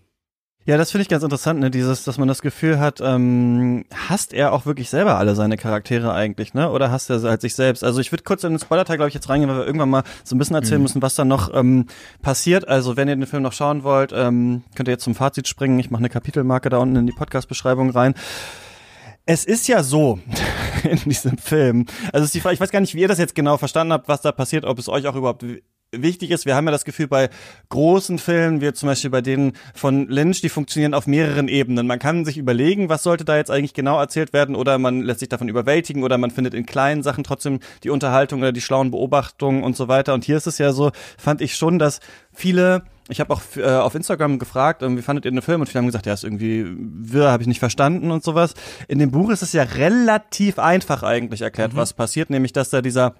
Ja, das finde ich ganz interessant, ne? Dieses, dass man das Gefühl hat, ähm, hasst er auch wirklich selber alle seine Charaktere eigentlich, ne? Oder hasst er halt sich selbst? Also ich würde kurz in den Spoiler-Teil, glaube ich, jetzt reingehen, weil wir irgendwann mal so ein bisschen erzählen mhm. müssen, was da noch ähm, passiert. Also wenn ihr den Film noch schauen wollt, ähm, könnt ihr jetzt zum Fazit springen. Ich mache eine Kapitelmarke da unten in die Podcast-Beschreibung rein. Es ist ja so in diesem Film. Also ist die Frage, ich weiß gar nicht, wie ihr das jetzt genau verstanden habt, was da passiert, ob es euch auch überhaupt wichtig ist. Wir haben ja das Gefühl bei großen Filmen, wie zum Beispiel bei denen von Lynch, die funktionieren auf mehreren Ebenen. Man kann sich überlegen, was sollte da jetzt eigentlich genau erzählt werden oder man lässt sich davon überwältigen oder man findet in kleinen Sachen trotzdem die Unterhaltung oder die schlauen Beobachtungen und so weiter. Und hier ist es ja so, fand ich schon, dass viele ich habe auch äh, auf Instagram gefragt, wie fandet ihr den Film? Und viele haben gesagt, ja, ist irgendwie wirr, habe ich nicht verstanden und sowas. In dem Buch ist es ja relativ einfach eigentlich erklärt, mhm. was passiert, nämlich dass da dieser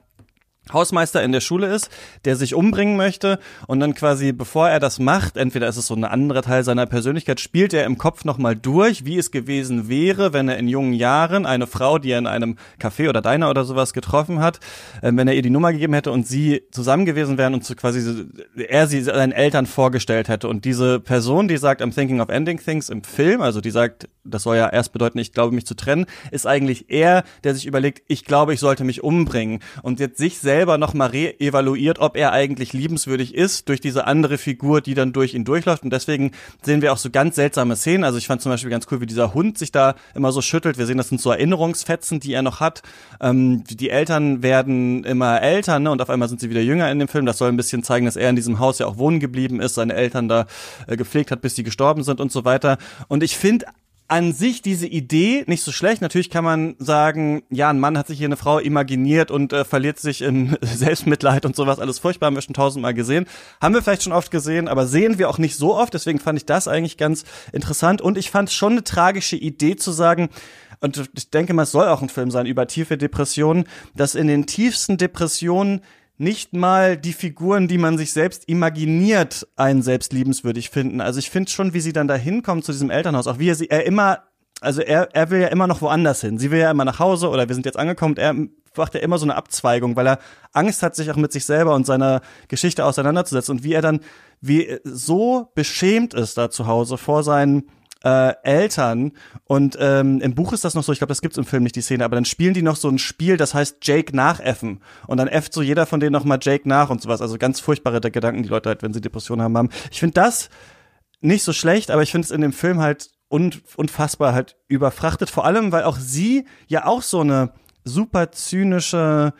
Hausmeister in der Schule ist, der sich umbringen möchte und dann quasi, bevor er das macht, entweder ist es so ein anderer Teil seiner Persönlichkeit, spielt er im Kopf nochmal durch, wie es gewesen wäre, wenn er in jungen Jahren eine Frau, die er in einem Café oder Diner oder sowas getroffen hat, äh, wenn er ihr die Nummer gegeben hätte und sie zusammen gewesen wären und so quasi er sie seinen Eltern vorgestellt hätte. Und diese Person, die sagt, I'm thinking of ending things im Film, also die sagt, das soll ja erst bedeuten, ich glaube mich zu trennen, ist eigentlich er, der sich überlegt, ich glaube, ich sollte mich umbringen. Und jetzt sich selbst selber nochmal re-evaluiert, ob er eigentlich liebenswürdig ist durch diese andere Figur, die dann durch ihn durchläuft. Und deswegen sehen wir auch so ganz seltsame Szenen. Also ich fand zum Beispiel ganz cool, wie dieser Hund sich da immer so schüttelt. Wir sehen, das sind so Erinnerungsfetzen, die er noch hat. Ähm, die Eltern werden immer älter, ne? Und auf einmal sind sie wieder jünger in dem Film. Das soll ein bisschen zeigen, dass er in diesem Haus ja auch wohnen geblieben ist, seine Eltern da äh, gepflegt hat, bis sie gestorben sind und so weiter. Und ich finde an sich diese Idee nicht so schlecht. Natürlich kann man sagen, ja, ein Mann hat sich hier eine Frau imaginiert und äh, verliert sich in Selbstmitleid und sowas. Alles furchtbar, haben wir schon tausendmal gesehen. Haben wir vielleicht schon oft gesehen, aber sehen wir auch nicht so oft. Deswegen fand ich das eigentlich ganz interessant. Und ich fand schon eine tragische Idee zu sagen, und ich denke mal, es soll auch ein Film sein über tiefe Depressionen, dass in den tiefsten Depressionen nicht mal die Figuren, die man sich selbst imaginiert, einen selbst liebenswürdig finden. Also ich finde schon, wie sie dann da hinkommt zu diesem Elternhaus, auch wie er sie, er immer, also er, er will ja immer noch woanders hin. Sie will ja immer nach Hause oder wir sind jetzt angekommen. Er macht ja immer so eine Abzweigung, weil er Angst hat, sich auch mit sich selber und seiner Geschichte auseinanderzusetzen und wie er dann, wie so beschämt ist da zu Hause vor seinen äh, Eltern. Und ähm, im Buch ist das noch so, ich glaube, das gibt's im Film nicht die Szene, aber dann spielen die noch so ein Spiel, das heißt Jake nachäffen und dann äfft so jeder von denen noch mal Jake nach und sowas, also ganz furchtbare Gedanken, die Leute halt, wenn sie Depressionen haben, haben. Ich finde das nicht so schlecht, aber ich finde es in dem Film halt un unfassbar halt überfrachtet, vor allem, weil auch sie ja auch so eine super zynische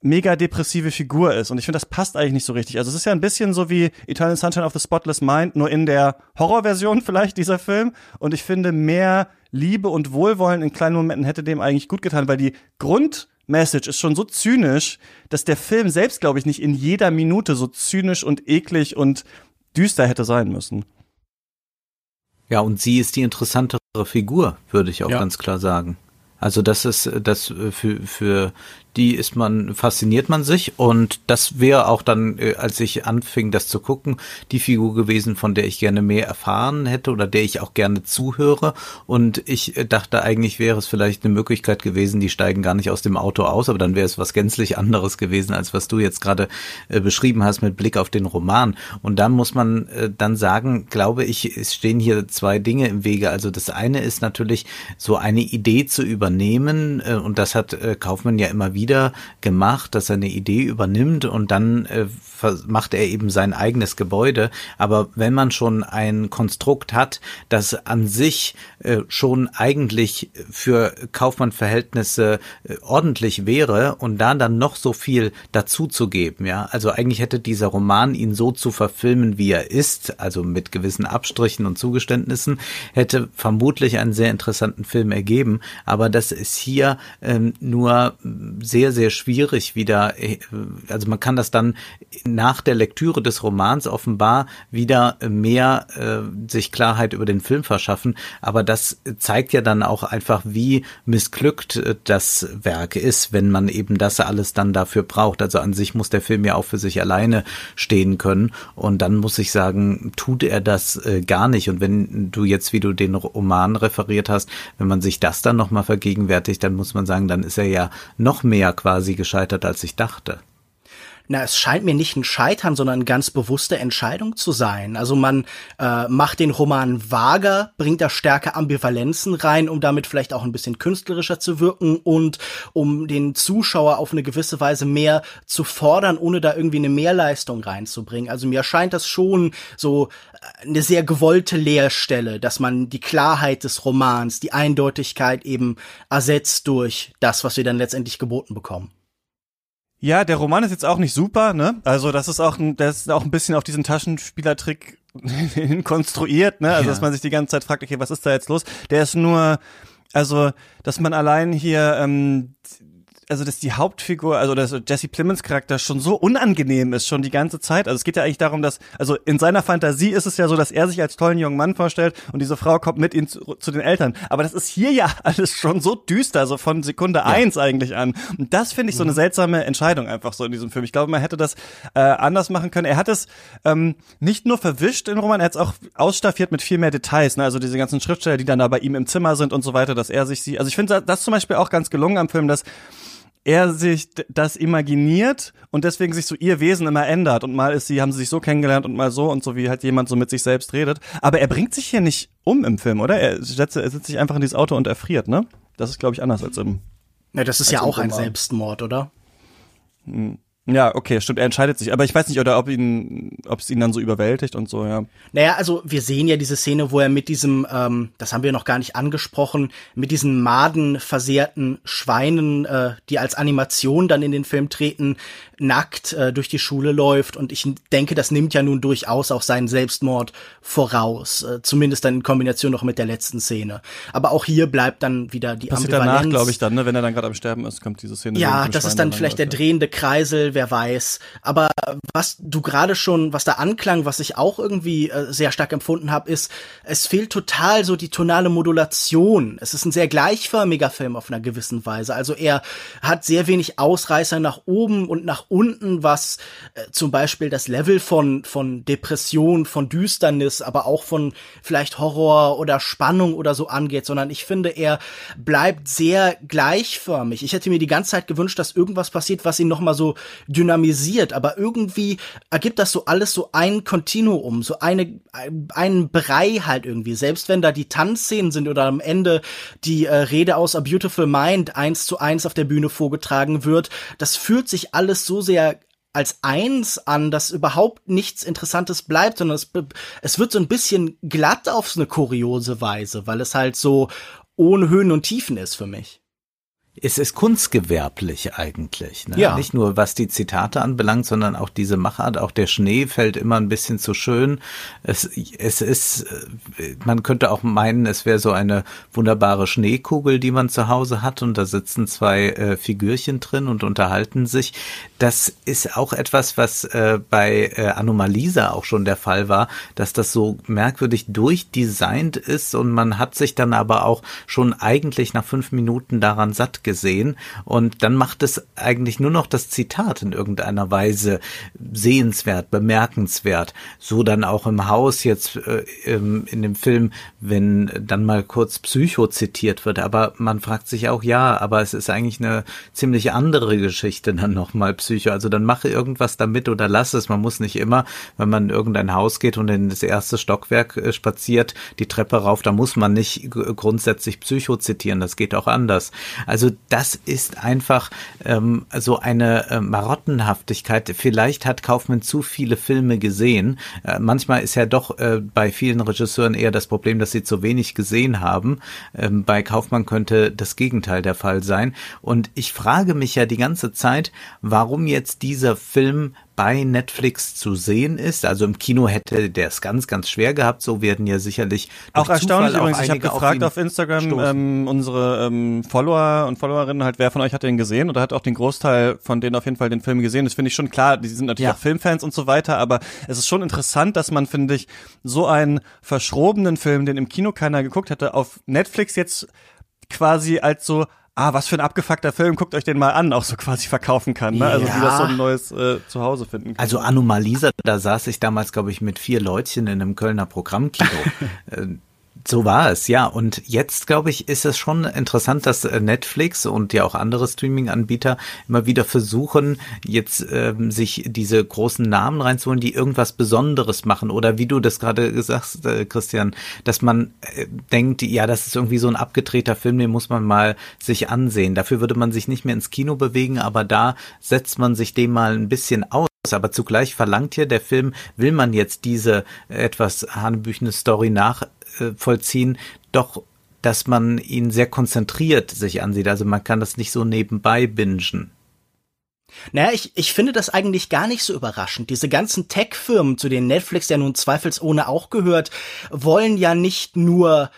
mega depressive Figur ist. Und ich finde, das passt eigentlich nicht so richtig. Also es ist ja ein bisschen so wie Eternal Sunshine of the Spotless Mind, nur in der Horrorversion vielleicht dieser Film. Und ich finde, mehr Liebe und Wohlwollen in kleinen Momenten hätte dem eigentlich gut getan, weil die Grundmessage ist schon so zynisch, dass der Film selbst, glaube ich, nicht in jeder Minute so zynisch und eklig und düster hätte sein müssen. Ja, und sie ist die interessantere Figur, würde ich auch ja. ganz klar sagen. Also das ist das für für die ist man, fasziniert man sich. Und das wäre auch dann, äh, als ich anfing, das zu gucken, die Figur gewesen, von der ich gerne mehr erfahren hätte oder der ich auch gerne zuhöre. Und ich äh, dachte eigentlich wäre es vielleicht eine Möglichkeit gewesen, die steigen gar nicht aus dem Auto aus, aber dann wäre es was gänzlich anderes gewesen, als was du jetzt gerade äh, beschrieben hast mit Blick auf den Roman. Und dann muss man dann sagen, glaube ich, es stehen hier zwei Dinge im Wege, also das eine ist natürlich so eine Idee zu übernehmen und das hat Kaufmann ja immer wieder wieder gemacht, dass er eine Idee übernimmt und dann äh, macht er eben sein eigenes Gebäude. Aber wenn man schon ein Konstrukt hat, das an sich äh, schon eigentlich für Kaufmann-Verhältnisse äh, ordentlich wäre und da dann noch so viel dazu zu geben, ja, also eigentlich hätte dieser Roman ihn so zu verfilmen, wie er ist, also mit gewissen Abstrichen und Zugeständnissen, hätte vermutlich einen sehr interessanten Film ergeben. Aber das ist hier ähm, nur sehr, sehr schwierig wieder, äh, also man kann das dann nach der Lektüre des Romans offenbar wieder mehr äh, sich Klarheit über den Film verschaffen, aber das zeigt ja dann auch einfach, wie missglückt äh, das Werk ist, wenn man eben das alles dann dafür braucht. Also an sich muss der Film ja auch für sich alleine stehen können. Und dann muss ich sagen, tut er das äh, gar nicht. Und wenn du jetzt, wie du den Roman referiert hast, wenn man sich das dann nochmal vergegenwärtigt, dann muss man sagen, dann ist er ja noch mehr quasi gescheitert, als ich dachte. Na, es scheint mir nicht ein Scheitern, sondern eine ganz bewusste Entscheidung zu sein. Also man äh, macht den Roman vager, bringt da stärker Ambivalenzen rein, um damit vielleicht auch ein bisschen künstlerischer zu wirken und um den Zuschauer auf eine gewisse Weise mehr zu fordern, ohne da irgendwie eine Mehrleistung reinzubringen. Also mir scheint das schon so äh, eine sehr gewollte Leerstelle, dass man die Klarheit des Romans, die Eindeutigkeit eben ersetzt durch das, was wir dann letztendlich geboten bekommen. Ja, der Roman ist jetzt auch nicht super, ne? Also das ist auch ein, das ist auch ein bisschen auf diesen Taschenspielertrick konstruiert, ne? Also ja. dass man sich die ganze Zeit fragt, okay, was ist da jetzt los? Der ist nur, also dass man allein hier ähm, also dass die Hauptfigur, also dass Jesse Plemons Charakter schon so unangenehm ist, schon die ganze Zeit. Also es geht ja eigentlich darum, dass, also in seiner Fantasie ist es ja so, dass er sich als tollen jungen Mann vorstellt und diese Frau kommt mit ihm zu, zu den Eltern. Aber das ist hier ja alles schon so düster, so von Sekunde ja. eins eigentlich an. Und das finde ich so eine mhm. seltsame Entscheidung einfach so in diesem Film. Ich glaube, man hätte das äh, anders machen können. Er hat es ähm, nicht nur verwischt in Roman, er hat es auch ausstaffiert mit viel mehr Details. Ne? Also diese ganzen Schriftsteller, die dann da bei ihm im Zimmer sind und so weiter, dass er sich sie, also ich finde das zum Beispiel auch ganz gelungen am Film, dass er sich das imaginiert und deswegen sich so ihr Wesen immer ändert und mal ist sie, haben sie sich so kennengelernt und mal so und so, wie halt jemand so mit sich selbst redet. Aber er bringt sich hier nicht um im Film, oder? Er, setzt, er setzt sich einfach in dieses Auto und erfriert, ne? Das ist, glaube ich, anders als im. Ja, das ist ja auch ein Selbstmord, oder? Hm. Ja, okay, stimmt, er entscheidet sich. Aber ich weiß nicht, oder ob ihn, ob es ihn dann so überwältigt und so, ja. Naja, also wir sehen ja diese Szene, wo er mit diesem, ähm, das haben wir noch gar nicht angesprochen, mit diesen madenversehrten Schweinen, äh, die als Animation dann in den Film treten, nackt äh, durch die Schule läuft. Und ich denke, das nimmt ja nun durchaus auch seinen Selbstmord voraus. Äh, zumindest dann in Kombination noch mit der letzten Szene. Aber auch hier bleibt dann wieder die Passiert Ambivalenz. danach, glaube ich, dann, ne? wenn er dann gerade am Sterben ist, kommt diese Szene. Ja, das ist dann vielleicht der drehende Kreisel, wer weiß. Aber was du gerade schon, was da anklang, was ich auch irgendwie äh, sehr stark empfunden habe, ist, es fehlt total so die tonale Modulation. Es ist ein sehr gleichförmiger Film auf einer gewissen Weise. Also er hat sehr wenig Ausreißer nach oben und nach unten, was äh, zum Beispiel das Level von, von Depression, von Düsternis, aber auch von vielleicht Horror oder Spannung oder so angeht, sondern ich finde, er bleibt sehr gleichförmig. Ich hätte mir die ganze Zeit gewünscht, dass irgendwas passiert, was ihn nochmal so dynamisiert, aber irgendwie ergibt das so alles so ein Kontinuum, so eine, einen Brei halt irgendwie. Selbst wenn da die Tanzszenen sind oder am Ende die äh, Rede aus A Beautiful Mind eins zu eins auf der Bühne vorgetragen wird, das fühlt sich alles so sehr als eins an, dass überhaupt nichts Interessantes bleibt, sondern es, es wird so ein bisschen glatt auf so eine kuriose Weise, weil es halt so ohne Höhen und Tiefen ist für mich es ist kunstgewerblich eigentlich. Ne? Ja. Nicht nur was die Zitate anbelangt, sondern auch diese Machart. Auch der Schnee fällt immer ein bisschen zu schön. Es, es ist, äh, man könnte auch meinen, es wäre so eine wunderbare Schneekugel, die man zu Hause hat und da sitzen zwei äh, Figürchen drin und unterhalten sich. Das ist auch etwas, was äh, bei äh, Anomalisa auch schon der Fall war, dass das so merkwürdig durchdesignt ist und man hat sich dann aber auch schon eigentlich nach fünf Minuten daran satt gesehen und dann macht es eigentlich nur noch das Zitat in irgendeiner Weise sehenswert, bemerkenswert. So dann auch im Haus jetzt äh, in dem Film, wenn dann mal kurz Psycho zitiert wird, aber man fragt sich auch, ja, aber es ist eigentlich eine ziemlich andere Geschichte dann nochmal Psycho. Also dann mache irgendwas damit oder lass es. Man muss nicht immer, wenn man in irgendein Haus geht und in das erste Stockwerk äh, spaziert, die Treppe rauf, da muss man nicht grundsätzlich Psycho zitieren. Das geht auch anders. Also das ist einfach ähm, so eine äh, Marottenhaftigkeit. Vielleicht hat Kaufmann zu viele Filme gesehen. Äh, manchmal ist ja doch äh, bei vielen Regisseuren eher das Problem, dass sie zu wenig gesehen haben. Ähm, bei Kaufmann könnte das Gegenteil der Fall sein. Und ich frage mich ja die ganze Zeit, warum jetzt dieser Film bei Netflix zu sehen ist. Also im Kino hätte der es ganz, ganz schwer gehabt. So werden ja sicherlich auch erstaunlich auch übrigens. Ich habe gefragt auf, auf Instagram ähm, unsere ähm, Follower und Followerinnen halt, wer von euch hat den gesehen oder hat auch den Großteil von denen auf jeden Fall den Film gesehen. Das finde ich schon klar. Die sind natürlich ja. auch Filmfans und so weiter, aber es ist schon interessant, dass man finde ich so einen verschrobenen Film, den im Kino keiner geguckt hätte, auf Netflix jetzt quasi als so ah, was für ein abgefuckter Film, guckt euch den mal an, auch so quasi verkaufen kann. Ne? Also ja. wie das so ein neues äh, Zuhause finden kann. Also Anomalisa, da saß ich damals, glaube ich, mit vier Leutchen in einem Kölner Programmkino. So war es, ja. Und jetzt, glaube ich, ist es schon interessant, dass äh, Netflix und ja auch andere Streaming-Anbieter immer wieder versuchen, jetzt ähm, sich diese großen Namen reinzuholen, die irgendwas Besonderes machen. Oder wie du das gerade gesagt hast, äh, Christian, dass man äh, denkt, ja, das ist irgendwie so ein abgedrehter Film, den muss man mal sich ansehen. Dafür würde man sich nicht mehr ins Kino bewegen, aber da setzt man sich dem mal ein bisschen aus aber zugleich verlangt hier der Film, will man jetzt diese etwas hanebüchene Story nachvollziehen, doch dass man ihn sehr konzentriert sich ansieht. Also man kann das nicht so nebenbei bingen. Naja, ich, ich finde das eigentlich gar nicht so überraschend. Diese ganzen Tech-Firmen, zu denen Netflix ja nun zweifelsohne auch gehört, wollen ja nicht nur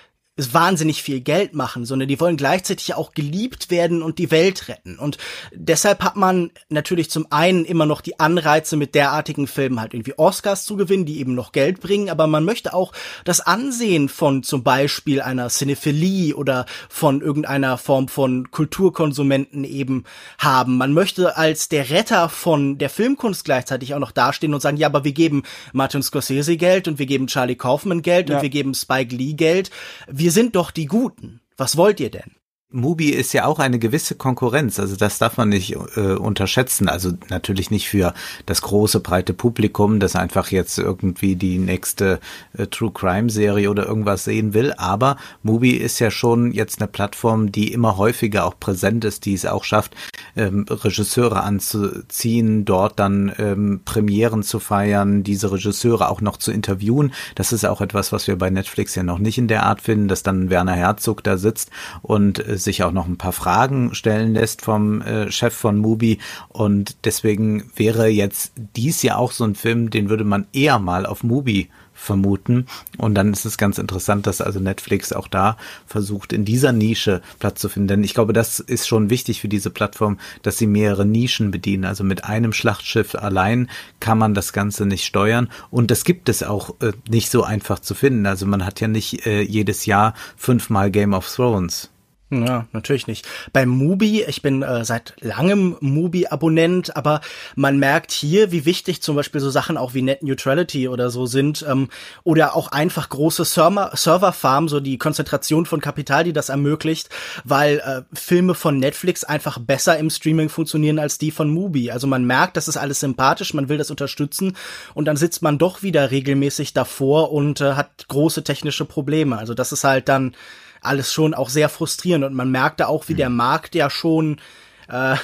wahnsinnig viel Geld machen, sondern die wollen gleichzeitig auch geliebt werden und die Welt retten. Und deshalb hat man natürlich zum einen immer noch die Anreize, mit derartigen Filmen halt irgendwie Oscars zu gewinnen, die eben noch Geld bringen, aber man möchte auch das Ansehen von zum Beispiel einer Cinephilie oder von irgendeiner Form von Kulturkonsumenten eben haben. Man möchte als der Retter von der Filmkunst gleichzeitig auch noch dastehen und sagen, ja, aber wir geben Martin Scorsese Geld und wir geben Charlie Kaufman Geld ja. und wir geben Spike Lee Geld. Wir wir sind doch die Guten. Was wollt ihr denn? Mubi ist ja auch eine gewisse Konkurrenz, also das darf man nicht äh, unterschätzen. Also natürlich nicht für das große breite Publikum, das einfach jetzt irgendwie die nächste äh, True Crime Serie oder irgendwas sehen will, aber Mubi ist ja schon jetzt eine Plattform, die immer häufiger auch präsent ist, die es auch schafft, ähm, Regisseure anzuziehen, dort dann ähm, Premieren zu feiern, diese Regisseure auch noch zu interviewen. Das ist auch etwas, was wir bei Netflix ja noch nicht in der Art finden, dass dann Werner Herzog da sitzt und äh, sich auch noch ein paar Fragen stellen lässt vom äh, Chef von Mubi. Und deswegen wäre jetzt dies ja auch so ein Film, den würde man eher mal auf Mubi vermuten. Und dann ist es ganz interessant, dass also Netflix auch da versucht, in dieser Nische Platz zu finden. Denn ich glaube, das ist schon wichtig für diese Plattform, dass sie mehrere Nischen bedienen. Also mit einem Schlachtschiff allein kann man das Ganze nicht steuern. Und das gibt es auch äh, nicht so einfach zu finden. Also man hat ja nicht äh, jedes Jahr fünfmal Game of Thrones. Ja, natürlich nicht. Bei Mubi, ich bin äh, seit langem Mubi-Abonnent, aber man merkt hier, wie wichtig zum Beispiel so Sachen auch wie Net Neutrality oder so sind ähm, oder auch einfach große Server Serverfarmen, so die Konzentration von Kapital, die das ermöglicht, weil äh, Filme von Netflix einfach besser im Streaming funktionieren als die von Mubi. Also man merkt, das ist alles sympathisch, man will das unterstützen und dann sitzt man doch wieder regelmäßig davor und äh, hat große technische Probleme. Also das ist halt dann alles schon auch sehr frustrierend und man merkte auch, wie mhm. der Markt ja schon äh,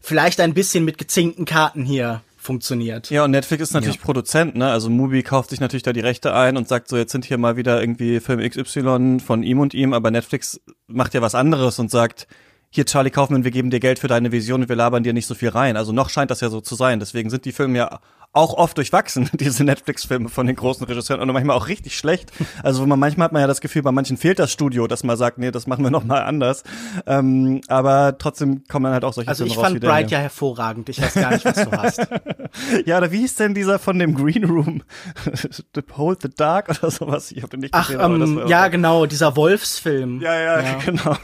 vielleicht ein bisschen mit gezinkten Karten hier funktioniert. Ja, und Netflix ist natürlich ja. Produzent, ne? Also Mubi kauft sich natürlich da die Rechte ein und sagt so, jetzt sind hier mal wieder irgendwie Film XY von ihm und ihm, aber Netflix macht ja was anderes und sagt, hier Charlie Kaufman, wir geben dir Geld für deine Vision und wir labern dir nicht so viel rein. Also noch scheint das ja so zu sein. Deswegen sind die Filme ja auch oft durchwachsen, diese Netflix-Filme von den großen Regisseuren und manchmal auch richtig schlecht. Also man, manchmal hat man ja das Gefühl, bei manchen fehlt das Studio, dass man sagt, nee, das machen wir noch mal anders. Ähm, aber trotzdem kommen dann halt auch solche also Filme raus. Also ich fand Bright ja hervorragend. Ich weiß gar nicht, was du hast. ja, oder wie hieß denn dieser von dem Green Room? the Hold the Dark oder sowas? Ich habe den nicht Ach, gesehen. Ähm, ja, genau, dieser Wolfsfilm. Ja, ja, ja. genau.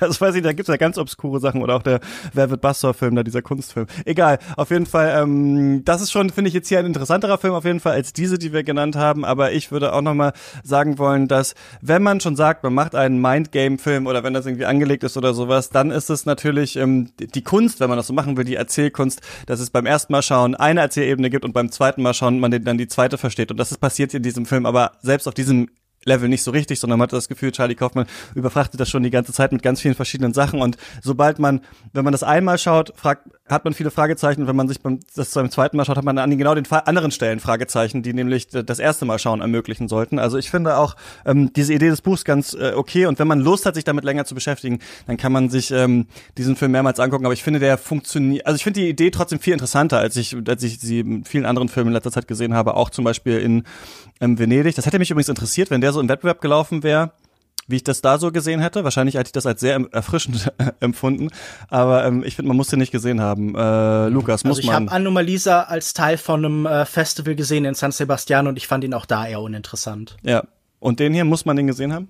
Also weiß ich, da gibt's ja ganz obskure Sachen oder auch der Velvet Buster Film, da dieser Kunstfilm. Egal, auf jeden Fall, ähm, das ist schon, finde ich, jetzt hier ein interessanterer Film auf jeden Fall als diese, die wir genannt haben. Aber ich würde auch nochmal sagen wollen, dass wenn man schon sagt, man macht einen Mindgame-Film oder wenn das irgendwie angelegt ist oder sowas, dann ist es natürlich ähm, die Kunst, wenn man das so machen will, die Erzählkunst, dass es beim ersten Mal schauen eine Erzählebene gibt und beim zweiten Mal schauen man dann die zweite versteht. Und das ist passiert in diesem Film, aber selbst auf diesem Level nicht so richtig, sondern man hat das Gefühl, Charlie Kaufmann überfrachtet das schon die ganze Zeit mit ganz vielen verschiedenen Sachen. Und sobald man, wenn man das einmal schaut, fragt, hat man viele Fragezeichen, wenn man sich beim, das beim zweiten Mal schaut, hat man an genau den anderen Stellen Fragezeichen, die nämlich das erste Mal schauen ermöglichen sollten. Also ich finde auch ähm, diese Idee des Buchs ganz äh, okay. Und wenn man Lust hat, sich damit länger zu beschäftigen, dann kann man sich ähm, diesen Film mehrmals angucken, aber ich finde, der funktioniert, also ich finde die Idee trotzdem viel interessanter, als ich, als ich sie in vielen anderen Filmen in letzter Zeit gesehen habe, auch zum Beispiel in ähm, Venedig. Das hätte mich übrigens interessiert, wenn der so im Wettbewerb gelaufen wäre, wie ich das da so gesehen hätte. Wahrscheinlich hätte ich das als sehr erfrischend empfunden. Aber ähm, ich finde, man muss den nicht gesehen haben. Äh, Lukas, muss also ich man. Ich habe Anomalisa als Teil von einem äh, Festival gesehen in San Sebastian und ich fand ihn auch da eher uninteressant. Ja. Und den hier, muss man den gesehen haben?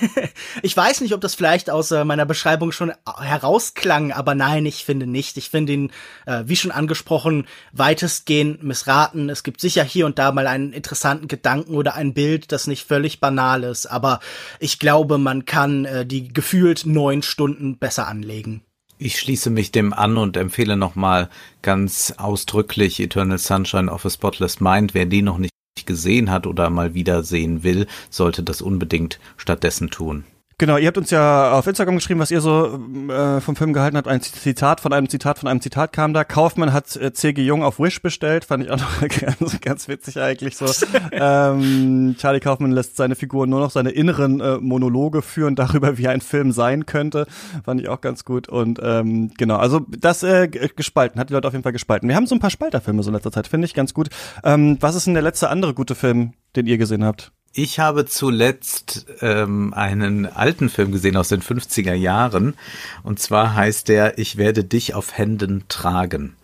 ich weiß nicht, ob das vielleicht aus äh, meiner Beschreibung schon herausklang, aber nein, ich finde nicht. Ich finde ihn, äh, wie schon angesprochen, weitestgehend missraten. Es gibt sicher hier und da mal einen interessanten Gedanken oder ein Bild, das nicht völlig banal ist, aber ich glaube, man kann äh, die gefühlt neun Stunden besser anlegen. Ich schließe mich dem an und empfehle nochmal ganz ausdrücklich Eternal Sunshine of a Spotless Mind. Wer die noch nicht gesehen hat oder mal wieder sehen will, sollte das unbedingt stattdessen tun. Genau, ihr habt uns ja auf Instagram geschrieben, was ihr so äh, vom Film gehalten habt. Ein Zitat von einem Zitat von einem Zitat kam da. Kaufmann hat äh, C.G. Jung auf Wish bestellt, fand ich auch noch ganz, ganz witzig eigentlich so. ähm, Charlie Kaufmann lässt seine Figur nur noch seine inneren äh, Monologe führen darüber, wie ein Film sein könnte. Fand ich auch ganz gut. Und ähm, genau, also das äh, gespalten, hat die Leute auf jeden Fall gespalten. Wir haben so ein paar Spalterfilme so in letzter Zeit, finde ich ganz gut. Ähm, was ist denn der letzte andere gute Film, den ihr gesehen habt? Ich habe zuletzt ähm, einen alten Film gesehen aus den 50er Jahren. Und zwar heißt der Ich werde dich auf Händen tragen.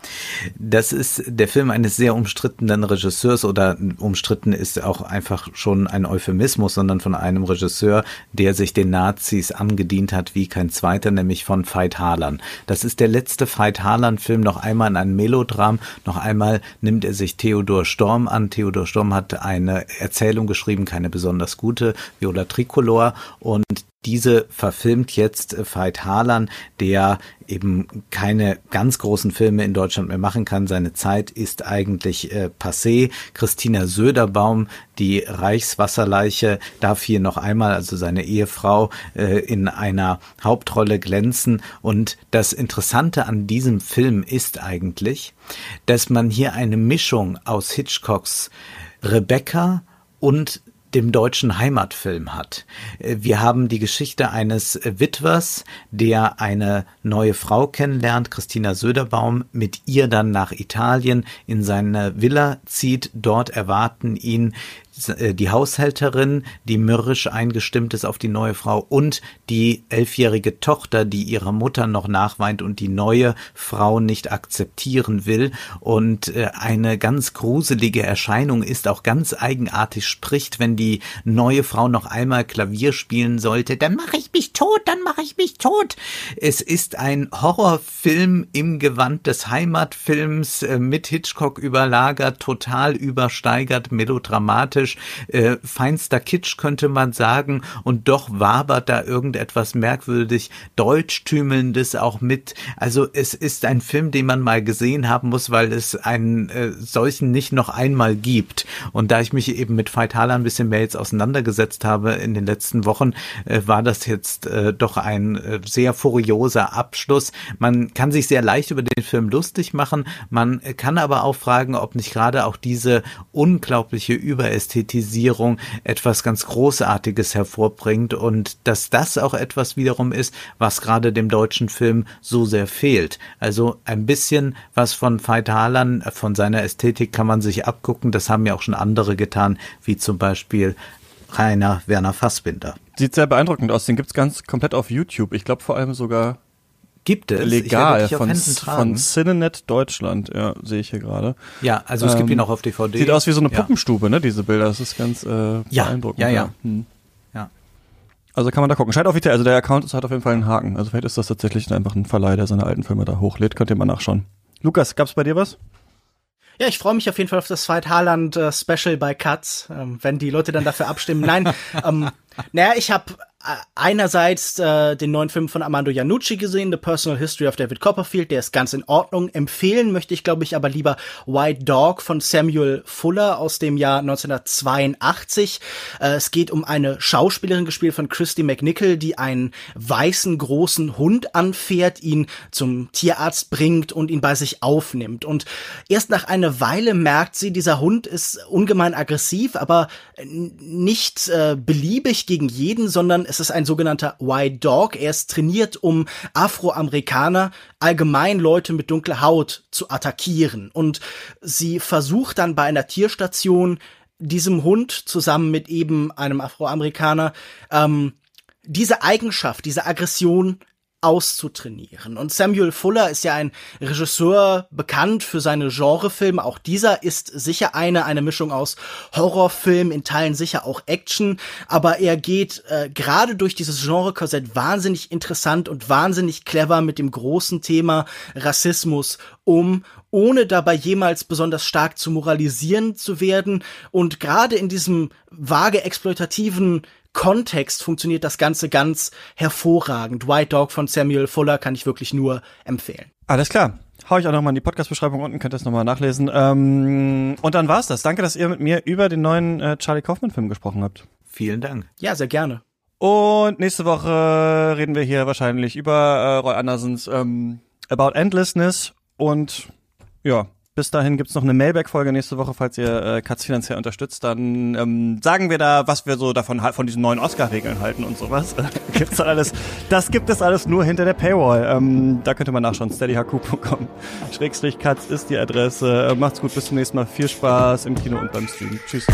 Das ist der Film eines sehr umstrittenen Regisseurs oder umstritten ist auch einfach schon ein Euphemismus, sondern von einem Regisseur, der sich den Nazis angedient hat wie kein zweiter, nämlich von Veit Harlan. Das ist der letzte Veit Harlan-Film, noch einmal in einem Melodram, noch einmal nimmt er sich Theodor Storm an. Theodor Storm hat eine Erzählung geschrieben, keine besonders gute, Viola Tricolor und diese verfilmt jetzt Veit Harlan, der eben keine ganz großen Filme in Deutschland mehr machen kann. Seine Zeit ist eigentlich äh, passé. Christina Söderbaum, die Reichswasserleiche, darf hier noch einmal, also seine Ehefrau, äh, in einer Hauptrolle glänzen. Und das Interessante an diesem Film ist eigentlich, dass man hier eine Mischung aus Hitchcocks Rebecca und dem deutschen Heimatfilm hat. Äh, wir haben die Geschichte eines Witwers, der eine neue Frau kennenlernt, Christina Söderbaum, mit ihr dann nach Italien in seine Villa zieht. Dort erwarten ihn die Haushälterin, die mürrisch eingestimmt ist auf die neue Frau und die elfjährige Tochter, die ihrer Mutter noch nachweint und die neue Frau nicht akzeptieren will. Und äh, eine ganz gruselige Erscheinung ist auch ganz eigenartig, spricht, wenn die neue Frau noch einmal Klavier spielen sollte, dann mache ich mich tot, dann mache ich mich tot. Es ist ein Horrorfilm im Gewand des Heimatfilms äh, mit Hitchcock überlagert, total übersteigert, melodramatisch Kitsch, äh, feinster Kitsch könnte man sagen, und doch wabert da irgendetwas merkwürdig Deutschtümelndes auch mit. Also es ist ein Film, den man mal gesehen haben muss, weil es einen äh, solchen nicht noch einmal gibt. Und da ich mich eben mit Veit Harlan ein bisschen mehr jetzt auseinandergesetzt habe in den letzten Wochen, äh, war das jetzt äh, doch ein äh, sehr furioser Abschluss. Man kann sich sehr leicht über den Film lustig machen, man kann aber auch fragen, ob nicht gerade auch diese unglaubliche Überästhetik Ästhetisierung etwas ganz Großartiges hervorbringt und dass das auch etwas wiederum ist, was gerade dem deutschen Film so sehr fehlt. Also ein bisschen was von Veit Harlan, von seiner Ästhetik kann man sich abgucken. Das haben ja auch schon andere getan, wie zum Beispiel Rainer Werner Fassbinder. Sieht sehr beeindruckend aus. Den gibt's ganz komplett auf YouTube. Ich glaube vor allem sogar Gibt es? Legal von, von Cinenet Deutschland, ja, sehe ich hier gerade. Ja, also es ähm, gibt ihn auch auf DVD. Sieht aus wie so eine Puppenstube, ja. ne, diese Bilder. Das ist ganz äh, ja, beeindruckend. Ja, ja. Hm. ja. Also kann man da gucken. Scheint offiziell, also der Account ist, hat auf jeden Fall einen Haken. Also vielleicht ist das tatsächlich einfach ein Verleih, der seine alten Filme da hochlädt. Könnt ihr mal nachschauen. Lukas, gab's bei dir was? Ja, ich freue mich auf jeden Fall auf das Fight Haaland äh, Special bei Cuts, ähm, wenn die Leute dann dafür abstimmen. Nein, ähm, naja, ich habe einerseits äh, den neuen Film von Armando Iannucci gesehen, The Personal History of David Copperfield, der ist ganz in Ordnung. Empfehlen möchte ich, glaube ich, aber lieber White Dog von Samuel Fuller aus dem Jahr 1982. Äh, es geht um eine Schauspielerin, gespielt von Christy McNichol, die einen weißen großen Hund anfährt, ihn zum Tierarzt bringt und ihn bei sich aufnimmt. Und erst nach einer Weile merkt sie, dieser Hund ist ungemein aggressiv, aber nicht äh, beliebig gegen jeden, sondern es ist ein sogenannter White Dog. Er ist trainiert, um Afroamerikaner, allgemein Leute mit dunkler Haut zu attackieren. Und sie versucht dann bei einer Tierstation diesem Hund zusammen mit eben einem Afroamerikaner ähm, diese Eigenschaft, diese Aggression auszutrainieren. Und Samuel Fuller ist ja ein Regisseur bekannt für seine Genrefilme. Auch dieser ist sicher eine, eine Mischung aus Horrorfilm, in Teilen sicher auch Action. Aber er geht äh, gerade durch dieses Genre-Korsett wahnsinnig interessant und wahnsinnig clever mit dem großen Thema Rassismus um ohne dabei jemals besonders stark zu moralisieren zu werden. Und gerade in diesem vage exploitativen Kontext funktioniert das Ganze ganz hervorragend. White Dog von Samuel Fuller kann ich wirklich nur empfehlen. Alles klar. Hau ich auch nochmal in die Podcast-Beschreibung unten, könnt ihr es nochmal nachlesen. Ähm, und dann war's das. Danke, dass ihr mit mir über den neuen äh, Charlie Kaufman-Film gesprochen habt. Vielen Dank. Ja, sehr gerne. Und nächste Woche reden wir hier wahrscheinlich über äh, Roy Andersons ähm, About Endlessness und ja, bis dahin gibt's noch eine Mailback-Folge nächste Woche, falls ihr äh, Katz finanziell unterstützt. Dann ähm, sagen wir da, was wir so davon von diesen neuen Oscar-Regeln halten und sowas. gibt's dann alles. Das gibt es alles nur hinter der Paywall. Ähm, da könnt ihr mal nachschauen. steadyhq.com. Schrägstrich Katz ist die Adresse. Äh, macht's gut, bis zum nächsten Mal. Viel Spaß im Kino und beim Stream. Tschüss.